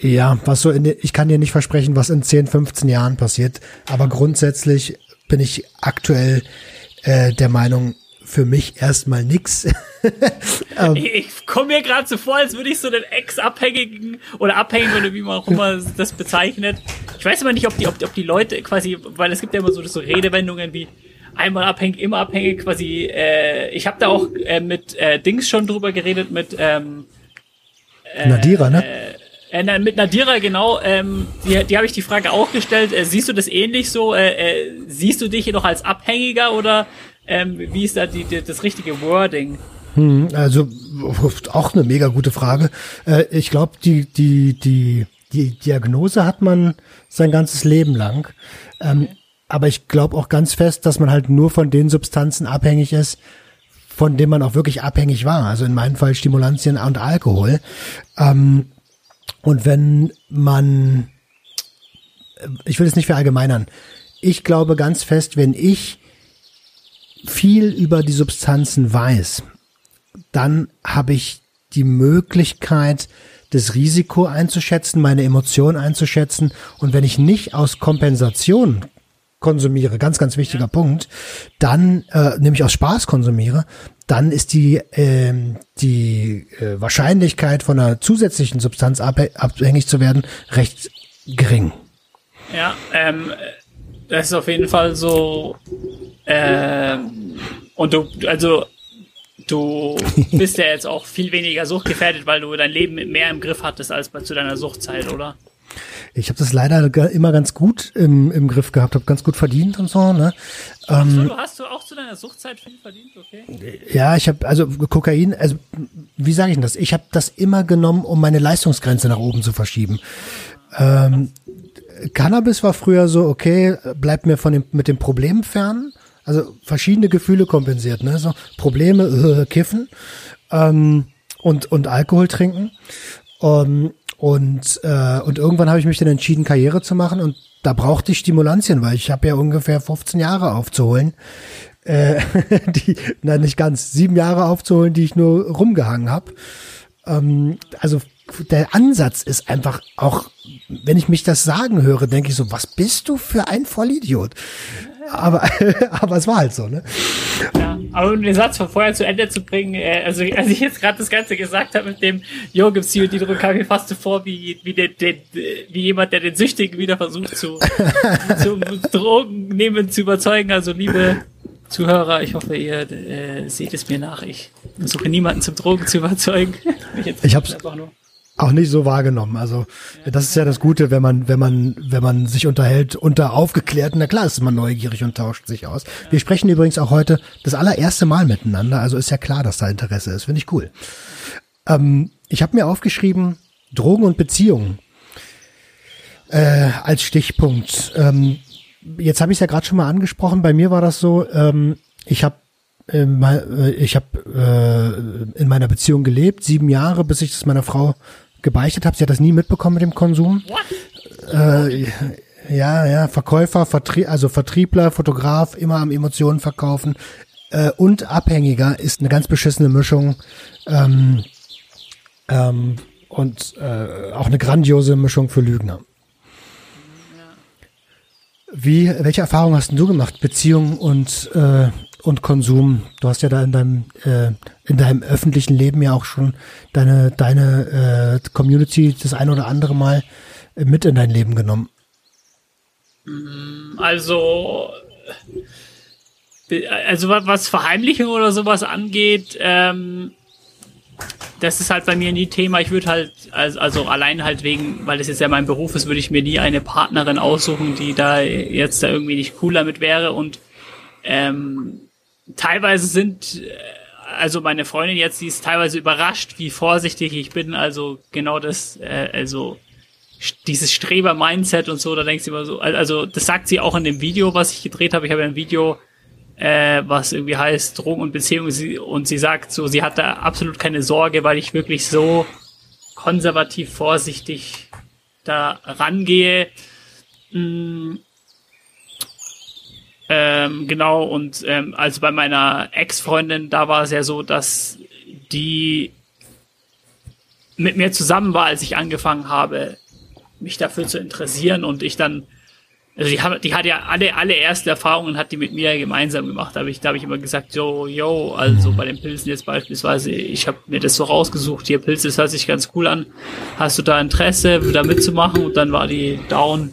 ja, was so in, ich kann dir nicht versprechen, was in 10, 15 Jahren passiert. Aber grundsätzlich bin ich aktuell äh, der Meinung, für mich erstmal nix. ähm, ich, ich komme mir gerade so vor, als würde ich so den Ex-Abhängigen oder Abhängigen oder wie man auch immer das bezeichnet. Ich weiß immer nicht, ob die, ob, ob die Leute quasi, weil es gibt ja immer so, so Redewendungen wie, einmal abhängig, immer abhängig, quasi, äh, ich habe da auch äh, mit äh, Dings schon drüber geredet, mit ähm, äh, Nadira, ne? Äh, äh, mit Nadira, genau, ähm, die, die habe ich die Frage auch gestellt. Äh, siehst du das ähnlich so? Äh, äh, siehst du dich noch als Abhängiger oder ähm, wie ist da die, die, das richtige Wording? Hm, also auch eine mega gute Frage. Äh, ich glaube, die, die, die, die Diagnose hat man sein ganzes Leben lang. Ähm, aber ich glaube auch ganz fest, dass man halt nur von den Substanzen abhängig ist, von denen man auch wirklich abhängig war. Also in meinem Fall Stimulantien und Alkohol. Ähm, und wenn man, äh, ich will es nicht verallgemeinern, ich glaube ganz fest, wenn ich viel über die Substanzen weiß, dann habe ich die Möglichkeit, das Risiko einzuschätzen, meine Emotionen einzuschätzen. Und wenn ich nicht aus Kompensation konsumiere, ganz, ganz wichtiger ja. Punkt, dann, äh, nämlich aus Spaß konsumiere, dann ist die, äh, die äh, Wahrscheinlichkeit von einer zusätzlichen Substanz abhängig zu werden recht gering. Ja, ähm, das ist auf jeden Fall so. Äh, und du, also du bist ja jetzt auch viel weniger suchtgefährdet, weil du dein Leben mehr im Griff hattest als bei zu deiner Suchtzeit, oder? Ich habe das leider immer ganz gut im, im Griff gehabt, habe ganz gut verdient und so. Ne? Ach so, ähm, du hast du auch zu deiner Suchtzeit viel verdient, okay? Ja, ich habe also Kokain, also wie sage ich denn das? Ich habe das immer genommen, um meine Leistungsgrenze nach oben zu verschieben. Ähm, Cannabis war früher so, okay, bleibt mir von dem, mit dem Problem fern. Also verschiedene Gefühle kompensiert, ne? So Probleme, äh, Kiffen ähm, und, und Alkohol trinken. Um, und, äh, und irgendwann habe ich mich dann entschieden, Karriere zu machen und da brauchte ich Stimulantien, weil ich habe ja ungefähr 15 Jahre aufzuholen. Äh, die, nein, nicht ganz, sieben Jahre aufzuholen, die ich nur rumgehangen habe. Ähm, also der Ansatz ist einfach auch, wenn ich mich das sagen höre, denke ich so, was bist du für ein Vollidiot? Aber, aber es war halt so, ne? Ja, aber um den Satz von vorher zu Ende zu bringen, äh, also als ich jetzt gerade das Ganze gesagt habe mit dem Jo gibt's die Druck, kam mir fast so vor wie, wie, der, der, wie jemand, der den Süchtigen wieder versucht zu, zu Drogen nehmen zu überzeugen. Also liebe Zuhörer, ich hoffe, ihr äh, seht es mir nach. Ich versuche niemanden zum Drogen zu überzeugen. ich, ich hab's einfach nur auch nicht so wahrgenommen. Also das ist ja das Gute, wenn man, wenn man, wenn man sich unterhält unter Aufgeklärten. Na klar ist man neugierig und tauscht sich aus. Wir sprechen übrigens auch heute das allererste Mal miteinander. Also ist ja klar, dass da Interesse ist. Finde ich cool. Ähm, ich habe mir aufgeschrieben Drogen und Beziehungen äh, als Stichpunkt. Ähm, jetzt habe ich es ja gerade schon mal angesprochen. Bei mir war das so. Ähm, ich habe ähm, äh, ich habe äh, in meiner Beziehung gelebt, sieben Jahre, bis ich das meiner Frau gebeichtet habe. Sie hat das nie mitbekommen mit dem Konsum. Äh, ja, ja, Verkäufer, Vertrie also Vertriebler, Fotograf, immer am Emotionen verkaufen äh, und Abhängiger ist eine ganz beschissene Mischung ähm, ähm, und äh, auch eine grandiose Mischung für Lügner. Wie, welche Erfahrungen hast du gemacht? Beziehung und äh, und Konsum. Du hast ja da in deinem äh, in deinem öffentlichen Leben ja auch schon deine deine äh, Community das ein oder andere Mal äh, mit in dein Leben genommen. Mm, also also was Verheimlichung oder sowas angeht, ähm, das ist halt bei mir nie Thema. Ich würde halt, also, also allein halt wegen, weil das jetzt ja mein Beruf ist, würde ich mir nie eine Partnerin aussuchen, die da jetzt da irgendwie nicht cool damit wäre. Und ähm, teilweise sind, äh, also meine Freundin jetzt, die ist teilweise überrascht, wie vorsichtig ich bin. Also genau das, äh, also dieses Streber-Mindset und so, da denkt sie immer so, also das sagt sie auch in dem Video, was ich gedreht habe. Ich habe ein Video, äh, was irgendwie heißt Drogen und Beziehung und sie sagt so, sie hat da absolut keine Sorge, weil ich wirklich so konservativ vorsichtig da rangehe. Mm, ähm, genau, und ähm, also bei meiner Ex-Freundin, da war es ja so, dass die mit mir zusammen war, als ich angefangen habe, mich dafür zu interessieren und ich dann, also die, haben, die hat ja alle, alle erste Erfahrungen hat die mit mir gemeinsam gemacht. Da habe ich, da habe ich immer gesagt, yo, yo, also bei den Pilzen jetzt beispielsweise, ich habe mir das so rausgesucht, hier Pilze, das hört sich ganz cool an. Hast du da Interesse, da mitzumachen? Und dann war die down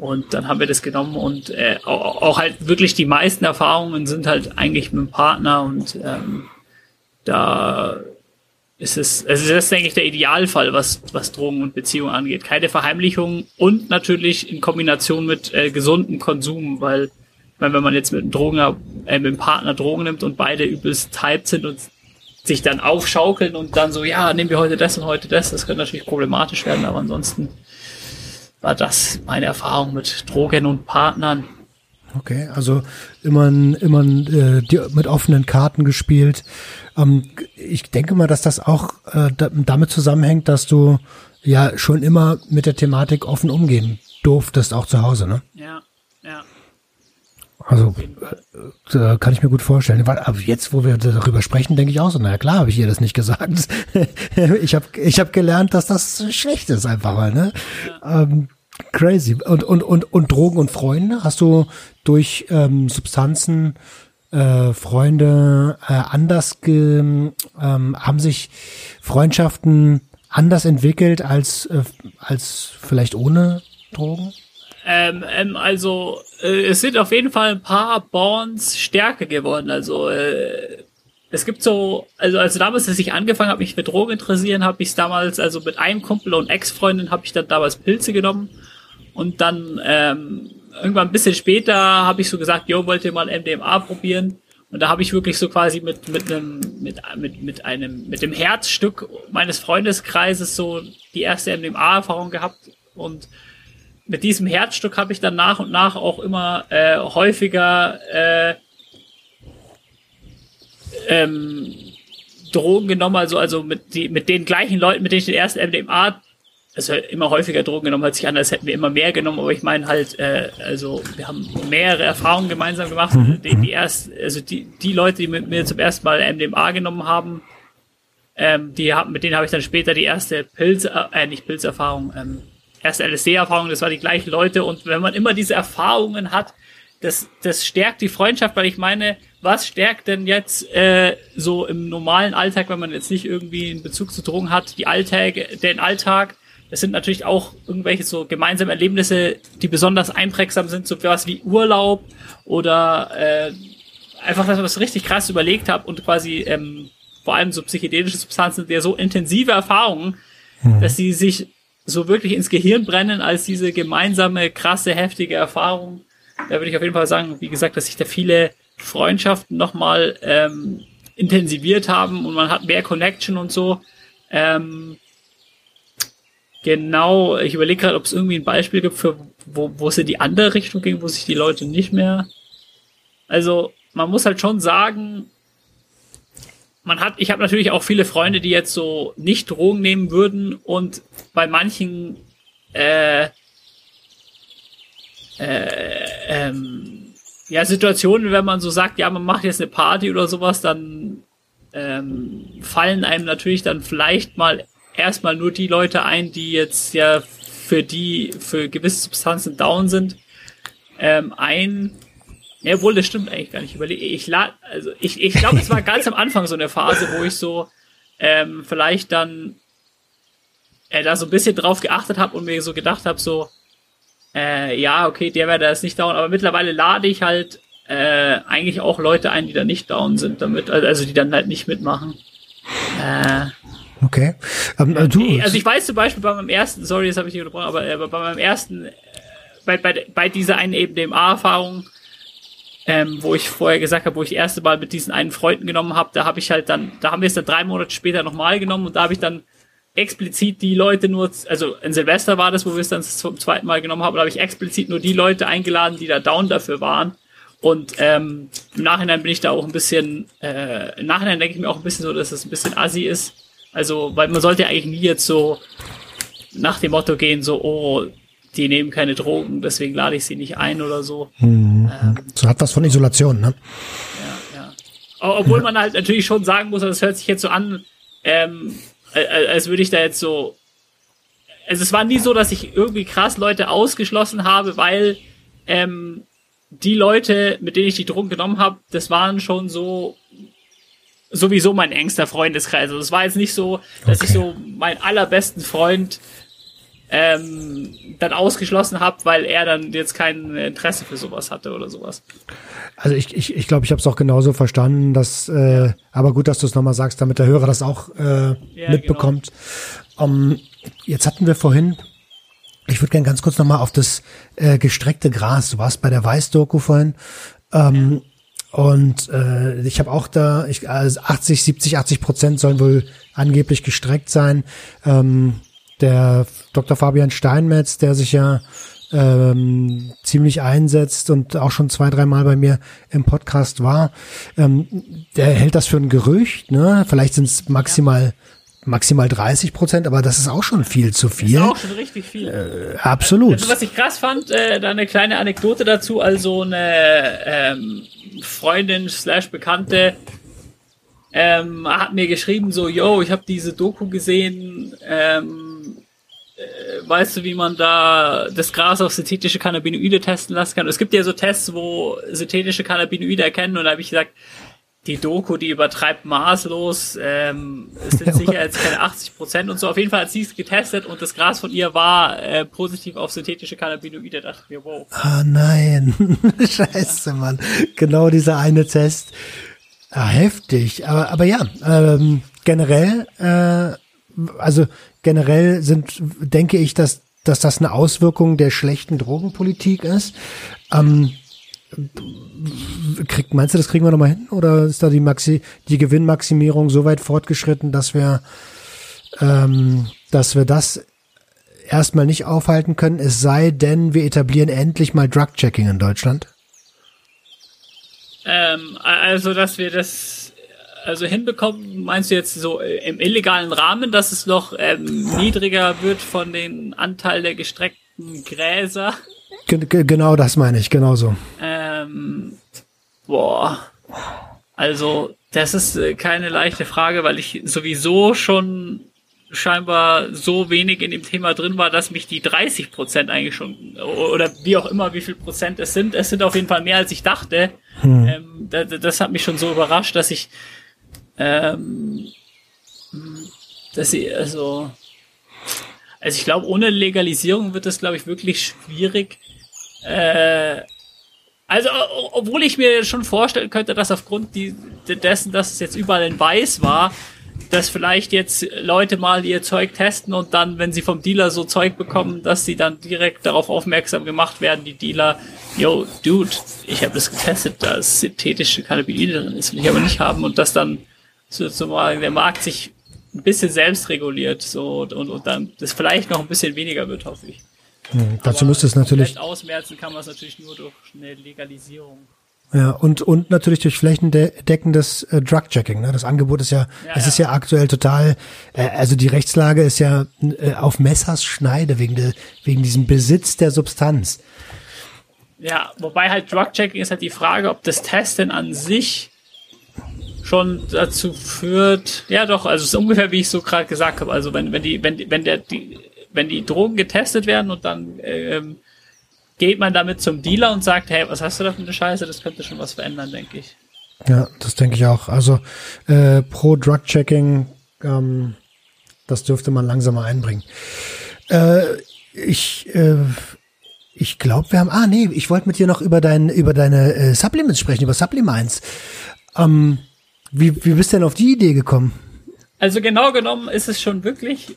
Und dann haben wir das genommen und äh, auch, auch halt wirklich die meisten Erfahrungen sind halt eigentlich mit dem Partner und ähm, da ist es, also das ist, denke ich, der Idealfall, was, was Drogen und Beziehungen angeht. Keine Verheimlichung und natürlich in Kombination mit äh, gesundem Konsum, weil, wenn man jetzt mit einem Drogen, äh, mit einem Partner Drogen nimmt und beide übelst hyped sind und sich dann aufschaukeln und dann so, ja, nehmen wir heute das und heute das, das könnte natürlich problematisch werden, aber ansonsten war das meine Erfahrung mit Drogen und Partnern. Okay, also immer, immer äh, die, mit offenen Karten gespielt. Ähm, ich denke mal, dass das auch äh, damit zusammenhängt, dass du ja schon immer mit der Thematik offen umgehen durftest, auch zu Hause, ne? Ja, ja. Also äh, kann ich mir gut vorstellen. Aber jetzt, wo wir darüber sprechen, denke ich auch so, naja klar, habe ich ihr das nicht gesagt. ich habe ich hab gelernt, dass das schlecht ist einfach mal, ne? Ja. Ähm, crazy. Und, und, und, und Drogen und Freunde? Hast du durch ähm, Substanzen äh, Freunde äh, anders ge, ähm, haben sich Freundschaften anders entwickelt als, äh, als vielleicht ohne Drogen? Ähm, ähm, also äh, es sind auf jeden Fall ein paar Bonds stärker geworden. Also äh, es gibt so, also als damals, als ich angefangen habe, mich für Drogen interessieren, habe ich damals, also mit einem Kumpel und Ex-Freundin habe ich dann damals Pilze genommen und dann ähm, irgendwann ein bisschen später habe ich so gesagt, jo, wollt ihr mal MDMA probieren? Und da habe ich wirklich so quasi mit mit einem mit mit mit einem mit dem Herzstück meines Freundeskreises so die erste MDMA-Erfahrung gehabt und mit diesem Herzstück habe ich dann nach und nach auch immer äh, häufiger äh, ähm, Drogen genommen, also also mit die mit den gleichen Leuten, mit denen ich den ersten MDMA also immer häufiger Drogen genommen, hört sich an, als hätten wir immer mehr genommen, aber ich meine halt, äh, also wir haben mehrere Erfahrungen gemeinsam gemacht. Mhm. Die, die erst, also die, die Leute, die mit mir zum ersten Mal MDMA genommen haben, ähm, die haben, mit denen habe ich dann später die erste Pilz, äh, nicht Pilzerfahrung, ähm, erste LSD-Erfahrung, das war die gleichen Leute und wenn man immer diese Erfahrungen hat, das, das stärkt die Freundschaft, weil ich meine, was stärkt denn jetzt äh, so im normalen Alltag, wenn man jetzt nicht irgendwie einen Bezug zu Drogen hat, die Alltag, den Alltag? Das sind natürlich auch irgendwelche so gemeinsame Erlebnisse, die besonders einprägsam sind, so was wie Urlaub oder äh, einfach, dass man das richtig krass überlegt hat und quasi ähm, vor allem so psychedelische Substanzen, der so intensive Erfahrungen, mhm. dass sie sich so wirklich ins Gehirn brennen als diese gemeinsame, krasse, heftige Erfahrung. Da würde ich auf jeden Fall sagen, wie gesagt, dass sich da viele Freundschaften nochmal ähm, intensiviert haben und man hat mehr Connection und so. Ähm, genau, ich überlege gerade, ob es irgendwie ein Beispiel gibt, für wo, wo es in die andere Richtung ging, wo sich die Leute nicht mehr. Also, man muss halt schon sagen, man hat, ich habe natürlich auch viele Freunde, die jetzt so nicht Drogen nehmen würden und bei manchen äh, äh, ähm, ja, Situationen, wenn man so sagt, ja, man macht jetzt eine Party oder sowas, dann ähm, fallen einem natürlich dann vielleicht mal erstmal nur die Leute ein, die jetzt ja für die, für gewisse Substanzen down sind, ähm, ein, ja, obwohl, das stimmt eigentlich gar nicht. Überlege, ich lad, also ich, ich glaube, es war ganz am Anfang so eine Phase, wo ich so ähm, vielleicht dann äh, da so ein bisschen drauf geachtet habe und mir so gedacht habe, so, äh, ja, okay, der wäre da jetzt nicht down, aber mittlerweile lade ich halt äh, eigentlich auch Leute ein, die da nicht down sind, damit, also die dann halt nicht mitmachen. Äh, okay. Um, ähm, du, also ich weiß zum Beispiel bei meinem ersten, sorry, das habe ich hier gebrochen, aber äh, bei meinem ersten, äh, bei, bei, bei dieser einen eben dem A-Erfahrung, ähm, wo ich vorher gesagt habe, wo ich das erste Mal mit diesen einen Freunden genommen habe, da habe ich halt dann, da haben wir es dann drei Monate später nochmal genommen und da habe ich dann explizit die Leute nur, also in Silvester war das, wo wir es dann zum zweiten Mal genommen haben, da habe ich explizit nur die Leute eingeladen, die da down dafür waren. Und ähm, im Nachhinein bin ich da auch ein bisschen, äh, im Nachhinein denke ich mir auch ein bisschen so, dass es ein bisschen assi ist. Also, weil man sollte eigentlich nie jetzt so nach dem Motto gehen, so, oh, die nehmen keine Drogen, deswegen lade ich sie nicht ein oder so. Mhm. Ähm, so hat was von Isolation, ne? Ja, ja. Obwohl ja. man halt natürlich schon sagen muss, das hört sich jetzt so an, ähm, als würde ich da jetzt so. Also es war nie so, dass ich irgendwie krass Leute ausgeschlossen habe, weil ähm, die Leute, mit denen ich die Drogen genommen habe, das waren schon so sowieso mein engster Freundeskreis. Also es war jetzt nicht so, dass okay. ich so meinen allerbesten Freund ähm, dann ausgeschlossen habe, weil er dann jetzt kein Interesse für sowas hatte oder sowas. Also ich ich ich, glaube, ich habe es auch genauso verstanden, dass äh, aber gut, dass du es nochmal sagst, damit der Hörer das auch äh, ja, mitbekommt. Genau. Um, jetzt hatten wir vorhin, ich würde gerne ganz kurz nochmal auf das äh, gestreckte Gras. Du warst bei der Weißdoku vorhin. Ähm, und äh, ich habe auch da, ich, also 80, 70, 80 Prozent sollen wohl angeblich gestreckt sein. Ähm, der Dr. Fabian Steinmetz, der sich ja ähm, ziemlich einsetzt und auch schon zwei, dreimal bei mir im Podcast war, ähm, der hält das für ein Gerücht, ne? Vielleicht sind es maximal ja. maximal 30 Prozent, aber das ist auch schon viel zu viel. Das ist auch schon richtig viel. Äh, absolut. Also, was ich krass fand, äh, da eine kleine Anekdote dazu, also eine ähm, Freundin slash Bekannte ähm, hat mir geschrieben so, yo, ich habe diese Doku gesehen, ähm, äh, weißt du, wie man da das Gras auf synthetische Cannabinoide testen lassen kann? Es gibt ja so Tests, wo synthetische Cannabinoide erkennen und da habe ich gesagt, die Doku, die übertreibt maßlos, ähm, es sind sicher jetzt keine 80 Prozent und so. Auf jeden Fall hat sie es getestet und das Gras von ihr war äh, positiv auf synthetische Cannabinoide. Da dachte ich mir, wow. Ah nein, scheiße, Mann. Genau dieser eine Test. Ah, heftig. Aber, aber ja, ähm, generell, äh, also generell sind, denke ich, dass, dass das eine Auswirkung der schlechten Drogenpolitik ist. Ähm, kriegt, meinst du, das kriegen wir nochmal hin? Oder ist da die Maxi, die Gewinnmaximierung so weit fortgeschritten, dass wir, ähm, dass wir das erstmal nicht aufhalten können, es sei denn, wir etablieren endlich mal Drug-Checking in Deutschland? Ähm, also, dass wir das also hinbekommen, meinst du jetzt so äh, im illegalen Rahmen, dass es noch ähm, niedriger wird von den Anteil der gestreckten Gräser? Genau das meine ich, genauso. Ähm, boah. Also, das ist äh, keine leichte Frage, weil ich sowieso schon scheinbar so wenig in dem Thema drin war, dass mich die 30 Prozent eigentlich schon, oder wie auch immer, wie viel Prozent es sind, es sind auf jeden Fall mehr, als ich dachte. Hm. Ähm, das, das hat mich schon so überrascht, dass ich ähm, dass sie, also, also ich glaube, ohne Legalisierung wird das, glaube ich, wirklich schwierig. Äh, also, obwohl ich mir schon vorstellen könnte, dass aufgrund die, dessen, dass es jetzt überall in Weiß war, dass vielleicht jetzt Leute mal ihr Zeug testen und dann, wenn sie vom Dealer so Zeug bekommen, dass sie dann direkt darauf aufmerksam gemacht werden, die Dealer, yo, Dude, ich habe das getestet, da ist synthetische Cannabinoide drin, das will ich aber nicht haben und das dann sozusagen der Markt sich ein bisschen selbst reguliert so und, und dann das vielleicht noch ein bisschen weniger wird, hoffe ich. Hm, dazu müsste es natürlich. Ausmerzen kann man es natürlich nur durch eine Legalisierung. Ja, und, und natürlich durch flächendeckendes äh, Drug-Checking. Ne? Das Angebot ist ja, ja es ja. ist ja aktuell total, äh, also die Rechtslage ist ja äh, auf Messers Schneide wegen, de, wegen diesem Besitz der Substanz. Ja, wobei halt Drug-Checking ist halt die Frage, ob das Testen an sich schon dazu führt, ja doch, also es ist ungefähr wie ich so gerade gesagt habe, also wenn wenn die wenn wenn der die wenn die Drogen getestet werden und dann ähm, geht man damit zum Dealer und sagt, hey, was hast du da für eine Scheiße, das könnte schon was verändern, denke ich. Ja, das denke ich auch. Also äh, pro Drug Checking, ähm, das dürfte man langsam mal einbringen. Äh, ich äh, ich glaube, wir haben. Ah, nee, ich wollte mit dir noch über dein über deine äh, Supplements sprechen, über Supplements. Ähm, wie, wie bist du denn auf die Idee gekommen? Also genau genommen ist es schon wirklich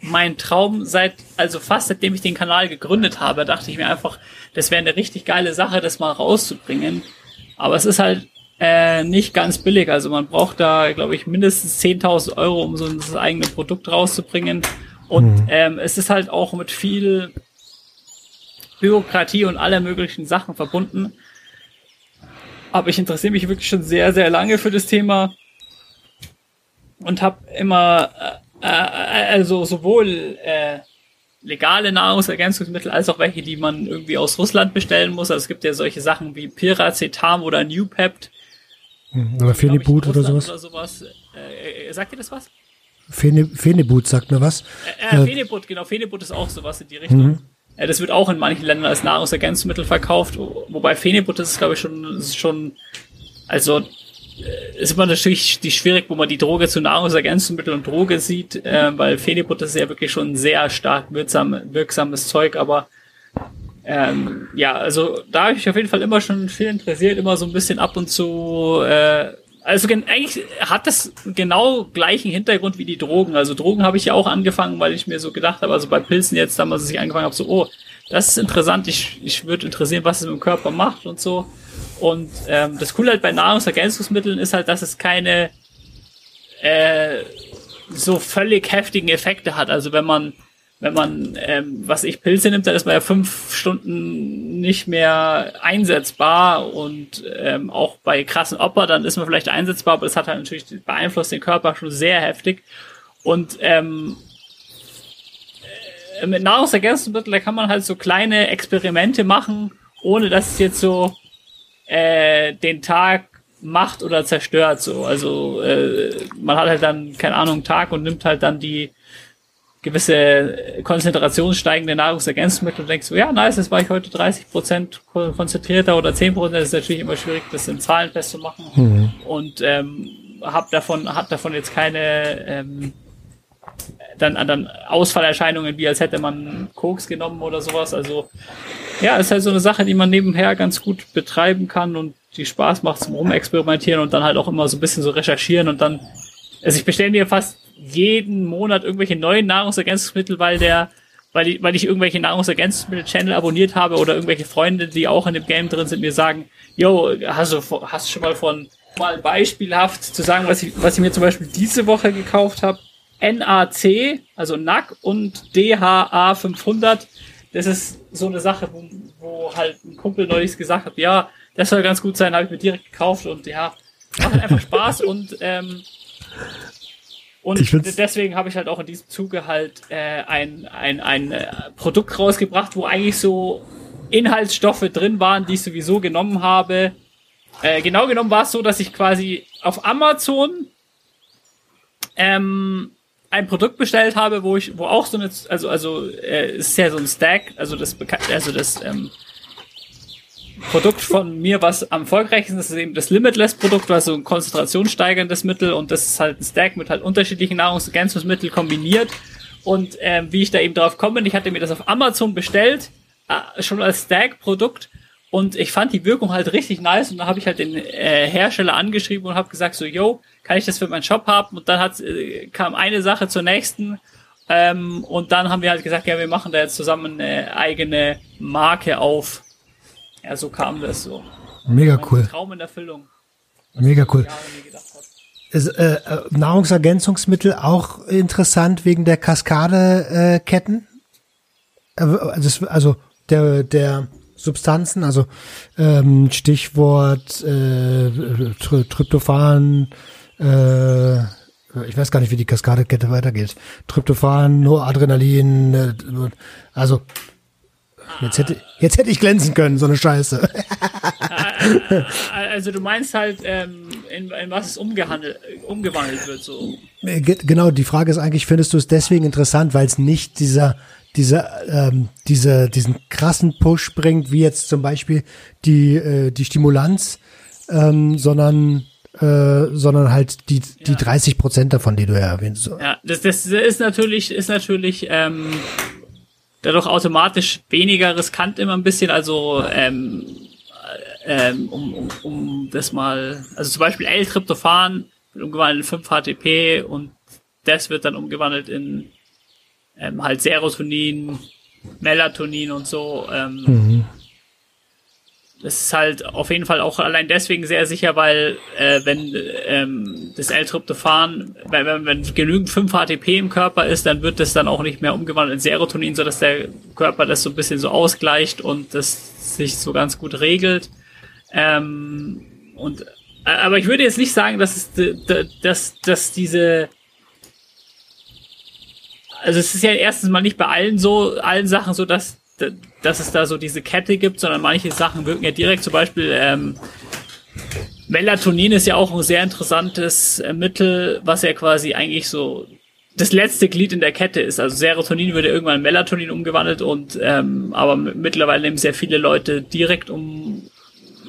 mein Traum seit, also fast seitdem ich den Kanal gegründet habe, dachte ich mir einfach, das wäre eine richtig geile Sache, das mal rauszubringen. Aber es ist halt äh, nicht ganz billig. Also man braucht da, glaube ich, mindestens 10.000 Euro, um so ein eigenes Produkt rauszubringen. Und mhm. ähm, es ist halt auch mit viel Bürokratie und aller möglichen Sachen verbunden. Aber ich interessiere mich wirklich schon sehr, sehr lange für das Thema und habe immer, äh, äh, also sowohl äh, legale Nahrungsergänzungsmittel als auch welche, die man irgendwie aus Russland bestellen muss. Also es gibt ja solche Sachen wie Piracetam oder Newpept. Hm, oder Phenibut oder sowas. Oder sowas. Äh, äh, sagt ihr das was? Phenibut sagt mir was. Äh, äh, Phenibut, genau. Phenibut ist auch sowas in die Richtung. Mhm. Ja, das wird auch in manchen Ländern als Nahrungsergänzungsmittel verkauft, wobei Phenibut ist, glaube ich, schon, ist schon, also ist immer natürlich die schwierig, wo man die Droge zu Nahrungsergänzungsmittel und Droge sieht, äh, weil Phenibut ist ja wirklich schon sehr stark wirksam, wirksames Zeug, aber ähm, ja, also da habe ich auf jeden Fall immer schon viel interessiert, immer so ein bisschen ab und zu. Äh, also eigentlich hat das genau gleichen Hintergrund wie die Drogen. Also Drogen habe ich ja auch angefangen, weil ich mir so gedacht habe, also bei Pilzen jetzt damals, als ich angefangen habe, so, oh, das ist interessant, ich, ich würde interessieren, was es mit dem Körper macht und so. Und ähm, das Coole halt bei Nahrungsergänzungsmitteln ist halt, dass es keine äh, so völlig heftigen Effekte hat. Also wenn man wenn man, ähm, was ich Pilze nimmt, dann ist man ja fünf Stunden nicht mehr einsetzbar und ähm, auch bei krassen Opfer, dann ist man vielleicht einsetzbar, aber das hat halt natürlich beeinflusst den Körper schon sehr heftig. Und ähm, äh, mit Nahrungsergänzungsmitteln, da kann man halt so kleine Experimente machen, ohne dass es jetzt so äh, den Tag macht oder zerstört. So, also äh, man hat halt dann keine Ahnung Tag und nimmt halt dann die gewisse konzentrationssteigende Nahrungsergänzungsmittel und denkst so, ja, nice, jetzt war ich heute 30 Prozent konzentrierter oder 10 Prozent. Das ist natürlich immer schwierig, das in Zahlen festzumachen. Mhm. Und ähm, hab davon, hat davon jetzt keine ähm, dann, dann Ausfallerscheinungen, wie als hätte man Koks genommen oder sowas. Also ja, ist halt so eine Sache, die man nebenher ganz gut betreiben kann und die Spaß macht zum Rumexperimentieren und dann halt auch immer so ein bisschen so recherchieren und dann, also ich bestelle mir fast jeden Monat irgendwelche neuen Nahrungsergänzungsmittel, weil der, weil ich, weil ich irgendwelche Nahrungsergänzungsmittel-Channel abonniert habe oder irgendwelche Freunde, die auch in dem Game drin sind, mir sagen, yo, hast du, hast schon mal von, mal beispielhaft zu sagen, was ich, was ich mir zum Beispiel diese Woche gekauft habe? NAC, also NAC und DHA 500. Das ist so eine Sache, wo, wo halt ein Kumpel neulich gesagt hat, ja, das soll ganz gut sein, habe ich mir direkt gekauft und ja, macht einfach Spaß und ähm, und deswegen habe ich halt auch in diesem Zuge halt äh, ein, ein, ein äh, Produkt rausgebracht, wo eigentlich so Inhaltsstoffe drin waren, die ich sowieso genommen habe. Äh, genau genommen war es so, dass ich quasi auf Amazon ähm, ein Produkt bestellt habe, wo ich, wo auch so eine, also also äh, ist ja so ein Stack, also das also das ähm, Produkt von mir, was am erfolgreichsten ist, ist eben das Limitless-Produkt, also ein konzentrationssteigerndes Mittel und das ist halt ein Stack mit halt unterschiedlichen Nahrungsergänzungsmitteln kombiniert. Und ähm, wie ich da eben drauf komme, ich hatte mir das auf Amazon bestellt, äh, schon als Stack-Produkt und ich fand die Wirkung halt richtig nice und da habe ich halt den äh, Hersteller angeschrieben und habe gesagt so, yo, kann ich das für meinen Shop haben? Und dann hat, äh, kam eine Sache zur nächsten ähm, und dann haben wir halt gesagt, ja, wir machen da jetzt zusammen eine eigene Marke auf ja, so kam das so. Mega cool. Traum in Erfüllung. Mega cool. Ist, äh, äh, Nahrungsergänzungsmittel auch interessant wegen der Kaskadeketten? Äh, also, also der, der Substanzen, also ähm, Stichwort äh, Tryptophan, äh, ich weiß gar nicht, wie die Kaskadekette weitergeht. Tryptophan, Noradrenalin, äh, also Jetzt hätte, jetzt hätte ich glänzen können, so eine Scheiße. also du meinst halt, ähm, in, in was es umgehandelt, umgewandelt wird, so. Äh, genau, die Frage ist eigentlich, findest du es deswegen interessant, weil es nicht dieser, dieser, ähm, diese, diesen krassen Push bringt, wie jetzt zum Beispiel die, äh, die Stimulanz, ähm, sondern äh, sondern halt die, die ja. 30 Prozent davon, die du ja erwähnst. Ja, das, das ist natürlich, ist natürlich, ähm, dadurch automatisch weniger riskant immer ein bisschen. Also ähm, ähm, um, um, um das mal, also zum Beispiel L-Tryptophan wird umgewandelt in 5-HTP und das wird dann umgewandelt in ähm, halt Serotonin, Melatonin und so. Ähm, mhm das ist halt auf jeden Fall auch allein deswegen sehr sicher, weil äh, wenn ähm, das L-Tryptophan, wenn, wenn, wenn genügend 5-HTP im Körper ist, dann wird das dann auch nicht mehr umgewandelt in Serotonin, sodass der Körper das so ein bisschen so ausgleicht und das sich so ganz gut regelt. Ähm, und äh, aber ich würde jetzt nicht sagen, dass es dass, dass diese also es ist ja erstens mal nicht bei allen so, allen Sachen so, dass dass es da so diese Kette gibt, sondern manche Sachen wirken ja direkt. Zum Beispiel ähm, Melatonin ist ja auch ein sehr interessantes äh, Mittel, was ja quasi eigentlich so das letzte Glied in der Kette ist. Also Serotonin würde irgendwann in Melatonin umgewandelt und ähm, aber mittlerweile nehmen sehr viele Leute direkt um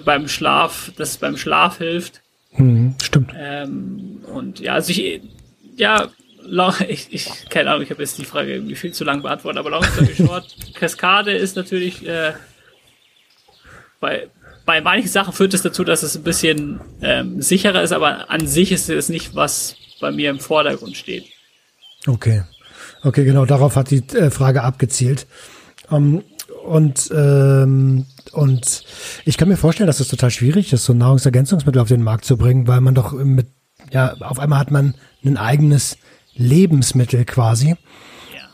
beim Schlaf, dass es beim Schlaf hilft. Hm, stimmt. Ähm, und ja, also ich, ja, ich, ich keine Ahnung, ich habe jetzt die Frage irgendwie viel zu lang beantwortet, aber long story short, Kaskade ist natürlich äh, bei, bei manchen Sachen führt es dazu, dass es ein bisschen ähm, sicherer ist, aber an sich ist es nicht, was bei mir im Vordergrund steht. Okay. Okay, genau, darauf hat die äh, Frage abgezielt. Um, ähm, und, ähm, und ich kann mir vorstellen, dass es total schwierig ist, so Nahrungsergänzungsmittel auf den Markt zu bringen, weil man doch mit, ja, auf einmal hat man ein eigenes Lebensmittel quasi.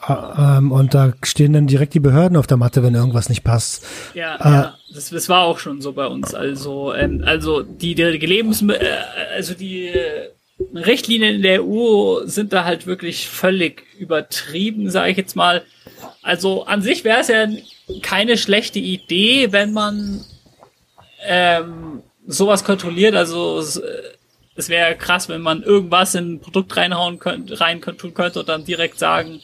Ja. Äh, ähm, und da stehen dann direkt die Behörden auf der Matte, wenn irgendwas nicht passt. Ja, äh, ja. Das, das war auch schon so bei uns. Also, ähm, also die, die Lebensmittel, äh, also die äh, Richtlinien in der EU sind da halt wirklich völlig übertrieben, sage ich jetzt mal. Also an sich wäre es ja keine schlechte Idee, wenn man ähm, sowas kontrolliert. Also es, wäre krass, wenn man irgendwas in ein Produkt reinhauen könnte, rein tun könnte und dann direkt sagen,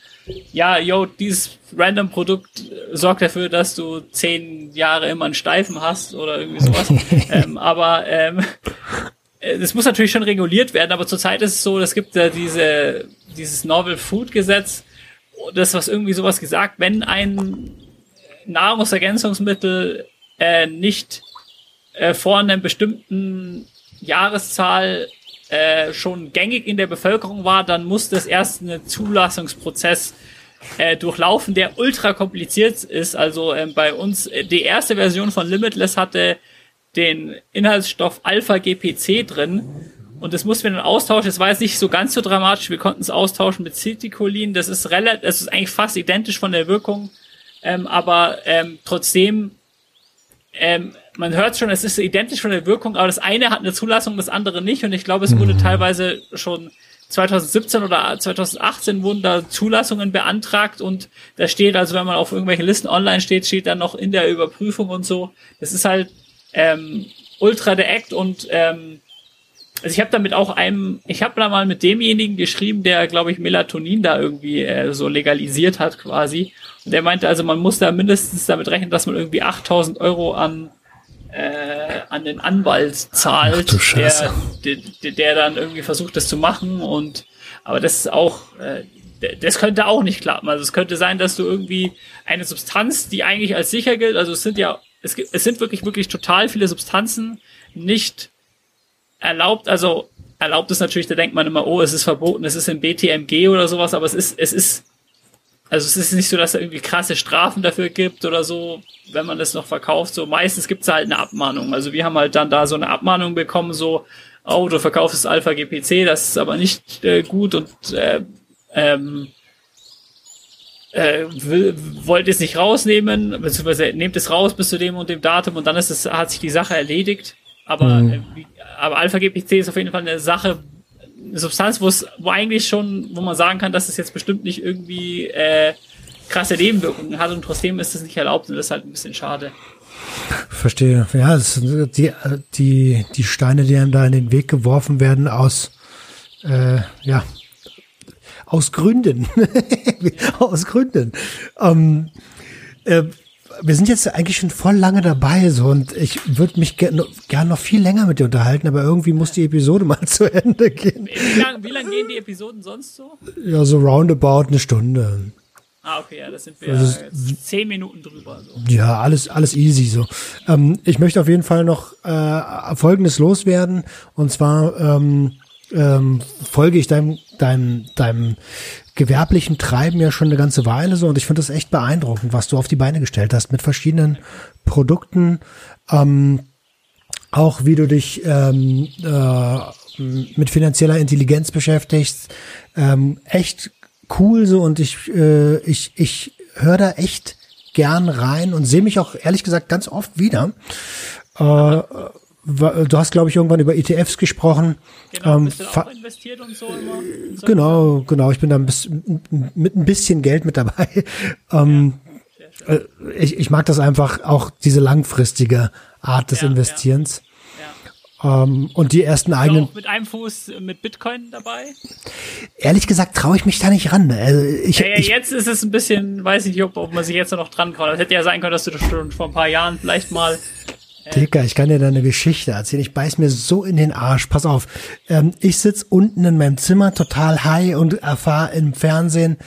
ja, yo, dieses random Produkt sorgt dafür, dass du zehn Jahre immer einen Steifen hast oder irgendwie sowas. ähm, aber ähm, es muss natürlich schon reguliert werden, aber zurzeit ist es so, es gibt ja diese, dieses Novel Food Gesetz, das was irgendwie sowas gesagt, wenn ein Nahrungsergänzungsmittel äh, nicht äh, vor einem bestimmten Jahreszahl äh, schon gängig in der Bevölkerung war, dann muss das erst einen Zulassungsprozess äh, durchlaufen, der ultra kompliziert ist. Also ähm, bei uns, äh, die erste Version von Limitless hatte den Inhaltsstoff Alpha-GPC drin. Und das mussten wir dann austauschen. Das war jetzt nicht so ganz so dramatisch. Wir konnten es austauschen mit Citicolin. Das ist relativ, das ist eigentlich fast identisch von der Wirkung. Ähm, aber ähm, trotzdem, ähm, man hört schon, es ist identisch von der Wirkung, aber das eine hat eine Zulassung, das andere nicht. Und ich glaube, es wurde mhm. teilweise schon 2017 oder 2018 wurden da Zulassungen beantragt und da steht, also wenn man auf irgendwelchen Listen online steht, steht dann noch in der Überprüfung und so. Das ist halt ähm, ultra der Act und ähm, also ich habe damit auch einem, ich habe da mal mit demjenigen geschrieben, der, glaube ich, Melatonin da irgendwie äh, so legalisiert hat quasi. Und der meinte also, man muss da mindestens damit rechnen, dass man irgendwie 8000 Euro an äh, an den Anwalt zahlt, der, der, der dann irgendwie versucht, das zu machen. Und aber das ist auch, äh, das könnte auch nicht klappen. Also es könnte sein, dass du irgendwie eine Substanz, die eigentlich als sicher gilt, also es sind ja, es, gibt, es sind wirklich, wirklich total viele Substanzen nicht erlaubt, also erlaubt ist natürlich, da denkt man immer, oh, es ist verboten, es ist im BTMG oder sowas, aber es ist, es ist also es ist nicht so, dass es irgendwie krasse Strafen dafür gibt oder so, wenn man das noch verkauft. So meistens gibt es halt eine Abmahnung. Also wir haben halt dann da so eine Abmahnung bekommen, so, oh, du verkaufst Alpha GPC, das ist aber nicht äh, gut und äh, ähm, äh, will, wollt es nicht rausnehmen, beziehungsweise nehmt es raus bis zu dem und dem Datum und dann ist es, hat sich die Sache erledigt. Aber, mhm. äh, aber Alpha GPC ist auf jeden Fall eine Sache, eine Substanz, wo es, wo eigentlich schon, wo man sagen kann, dass es jetzt bestimmt nicht irgendwie äh, krasse Nebenwirkungen hat und trotzdem ist es nicht erlaubt und das ist halt ein bisschen schade. Verstehe. Ja, die, die, die Steine, die einem da in den Weg geworfen werden aus, äh, ja, aus Gründen. aus Gründen. Ähm, äh, wir sind jetzt eigentlich schon voll lange dabei so und ich würde mich gerne gern noch viel länger mit dir unterhalten, aber irgendwie muss die Episode mal zu Ende gehen. Wie lange wie lang gehen die Episoden sonst so? Ja, so roundabout eine Stunde. Ah, okay, ja, das sind wir also, zehn Minuten drüber. So. Ja, alles, alles easy so. Ähm, ich möchte auf jeden Fall noch äh, Folgendes loswerden und zwar ähm, ähm, folge ich deinem, deinem, deinem gewerblichen Treiben ja schon eine ganze Weile so und ich finde das echt beeindruckend, was du auf die Beine gestellt hast mit verschiedenen Produkten. Ähm, auch wie du dich ähm, äh, mit finanzieller Intelligenz beschäftigst. Ähm, echt cool so und ich, äh, ich, ich höre da echt gern rein und sehe mich auch ehrlich gesagt ganz oft wieder. Äh, du hast, glaube ich, irgendwann über ETFs gesprochen. Genau, ähm, auch investiert und so immer? So genau, genau. Ich bin da ein bisschen, mit ein bisschen Geld mit dabei. ähm, ja, äh, ich, ich mag das einfach auch diese langfristige Art des ja, Investierens. Ja. Ähm, und die ersten Bist eigenen. mit einem Fuß mit Bitcoin dabei? Ehrlich gesagt traue ich mich da nicht ran. Also ich, ich, jetzt ist es ein bisschen, weiß ich nicht, ob, ob man sich jetzt noch dran kann. Es hätte ja sein können, dass du das schon vor ein paar Jahren vielleicht mal Dicker, ich kann dir da eine Geschichte erzählen. Ich beiß mir so in den Arsch. Pass auf. Ähm, ich sitz unten in meinem Zimmer total high und erfahre im Fernsehen,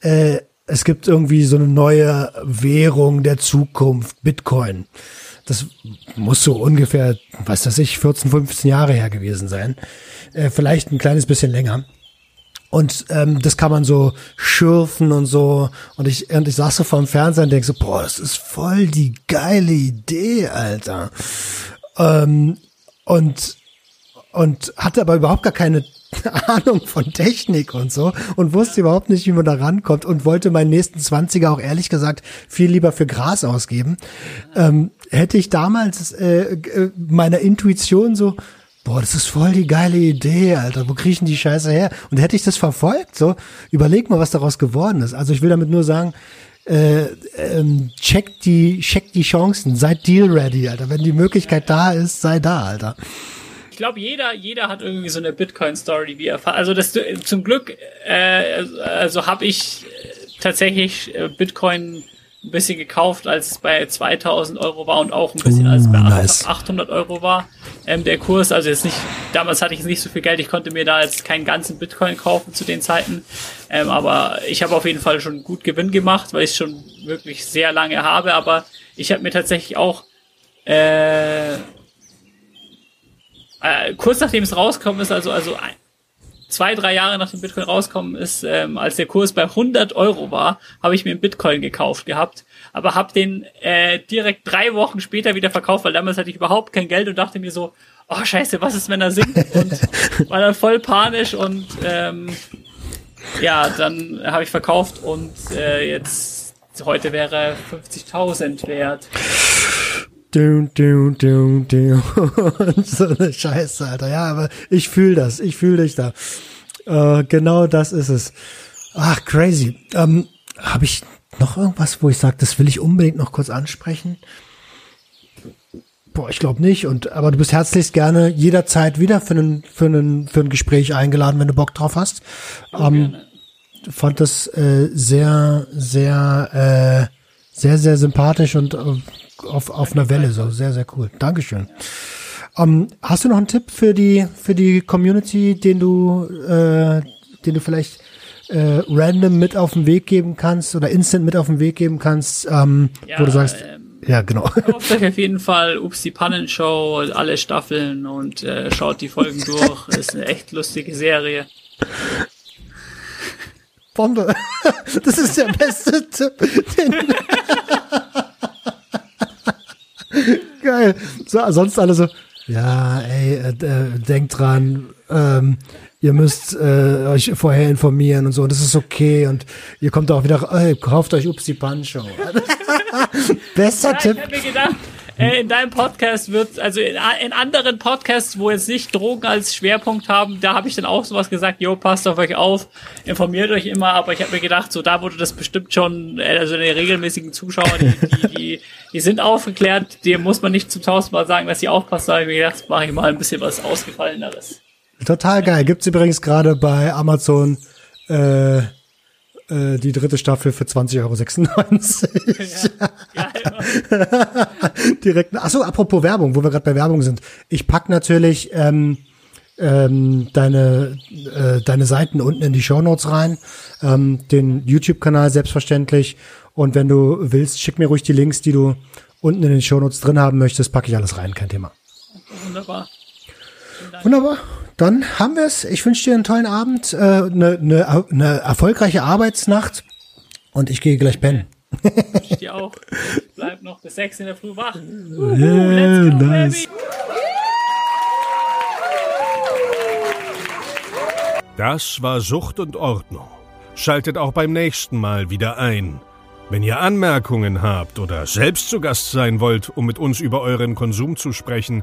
äh, es gibt irgendwie so eine neue Währung der Zukunft, Bitcoin. Das muss so ungefähr, was weiß ich, 14, 15 Jahre her gewesen sein. Äh, vielleicht ein kleines bisschen länger. Und ähm, das kann man so schürfen und so. Und ich, und ich saß so vor dem Fernseher und denk so, boah, das ist voll die geile Idee, Alter. Ähm, und, und hatte aber überhaupt gar keine Ahnung von Technik und so und wusste überhaupt nicht, wie man da rankommt und wollte meinen nächsten Zwanziger auch ehrlich gesagt viel lieber für Gras ausgeben. Ähm, hätte ich damals äh, äh, meiner Intuition so, boah, das ist voll die geile Idee, Alter, wo kriechen die Scheiße her? Und hätte ich das verfolgt, so, überleg mal, was daraus geworden ist. Also ich will damit nur sagen, äh, ähm, check die, check die Chancen, seid deal ready, Alter. Wenn die Möglichkeit da ist, sei da, Alter ich glaube, jeder, jeder hat irgendwie so eine Bitcoin-Story, wie er Also das zum Glück, äh, also habe ich äh, tatsächlich äh, Bitcoin ein bisschen gekauft, als es bei 2000 Euro war und auch ein bisschen, als es bei nice. 800 Euro war. Ähm, der Kurs, also jetzt nicht, damals hatte ich nicht so viel Geld, ich konnte mir da jetzt keinen ganzen Bitcoin kaufen zu den Zeiten. Ähm, aber ich habe auf jeden Fall schon gut Gewinn gemacht, weil ich es schon wirklich sehr lange habe. Aber ich habe mir tatsächlich auch äh, äh, kurz nachdem es rauskommen ist, also, also ein, zwei, drei Jahre nachdem Bitcoin rauskommen ist, ähm, als der Kurs bei 100 Euro war, habe ich mir einen Bitcoin gekauft gehabt, aber habe den äh, direkt drei Wochen später wieder verkauft, weil damals hatte ich überhaupt kein Geld und dachte mir so, oh scheiße, was ist, wenn er sinkt? Und war dann voll panisch und ähm, ja, dann habe ich verkauft und äh, jetzt heute wäre 50.000 wert. Du, du, du, du. so eine Scheiße, Alter. Ja, aber ich fühle das. Ich fühle dich da. Äh, genau das ist es. Ach, crazy. Ähm, Habe ich noch irgendwas, wo ich sage, das will ich unbedingt noch kurz ansprechen? Boah, ich glaube nicht. Und aber du bist herzlichst gerne jederzeit wieder für einen für einen für ein Gespräch eingeladen, wenn du Bock drauf hast. Ähm, fand das äh, sehr sehr äh, sehr sehr sympathisch und äh, auf, auf einer Welle, so sehr, sehr cool. Dankeschön. Ähm, hast du noch einen Tipp für die, für die Community, den du, äh, den du vielleicht äh, random mit auf den Weg geben kannst oder instant mit auf den Weg geben kannst, ähm, ja, wo du sagst, ähm, ja, genau. Kauft euch auf jeden Fall Ups die Pannenshow, alle Staffeln und äh, schaut die Folgen durch. Ist eine echt lustige Serie. Bombe. Das ist der beste Tipp. Den Geil. So, sonst alle so, ja, ey, äh, äh, denkt dran, ähm, ihr müsst äh, euch vorher informieren und so, und das ist okay. Und ihr kommt auch wieder, ey, kauft euch Upsi Pancho. Besser ja, Tipp. Ich hab mir gedacht, äh, in deinem Podcast wird, also in, in, anderen Podcasts, wo jetzt nicht Drogen als Schwerpunkt haben, da habe ich dann auch sowas gesagt, jo, passt auf euch auf, informiert euch immer, aber ich habe mir gedacht, so da wurde das bestimmt schon, äh, also die regelmäßigen Zuschauer, die, die, die, die sind aufgeklärt, dem muss man nicht zum tausendmal sagen, dass sie aufpassen, da habe ich mir gedacht, mache ich mal ein bisschen was Ausgefalleneres. Total geil. Gibt's übrigens gerade bei Amazon äh, äh, die dritte Staffel für 20,96 Euro. Ja, ja, Direkt. Achso, apropos Werbung, wo wir gerade bei Werbung sind. Ich pack natürlich ähm, ähm, deine, äh, deine Seiten unten in die Show Notes rein, ähm, den YouTube-Kanal selbstverständlich. Und wenn du willst, schick mir ruhig die Links, die du unten in den Show Notes drin haben möchtest, packe ich alles rein, kein Thema. Wunderbar. Wunderbar. Dann haben wir es. Ich wünsche dir einen tollen Abend, eine äh, ne, ne, ne erfolgreiche Arbeitsnacht und ich gehe gleich pennen. Ich dir auch. Ich bleib noch bis sechs in der Früh wach. Uhu, yeah, let's go, nice. baby. Das war Sucht und Ordnung. Schaltet auch beim nächsten Mal wieder ein. Wenn ihr Anmerkungen habt oder selbst zu Gast sein wollt, um mit uns über euren Konsum zu sprechen,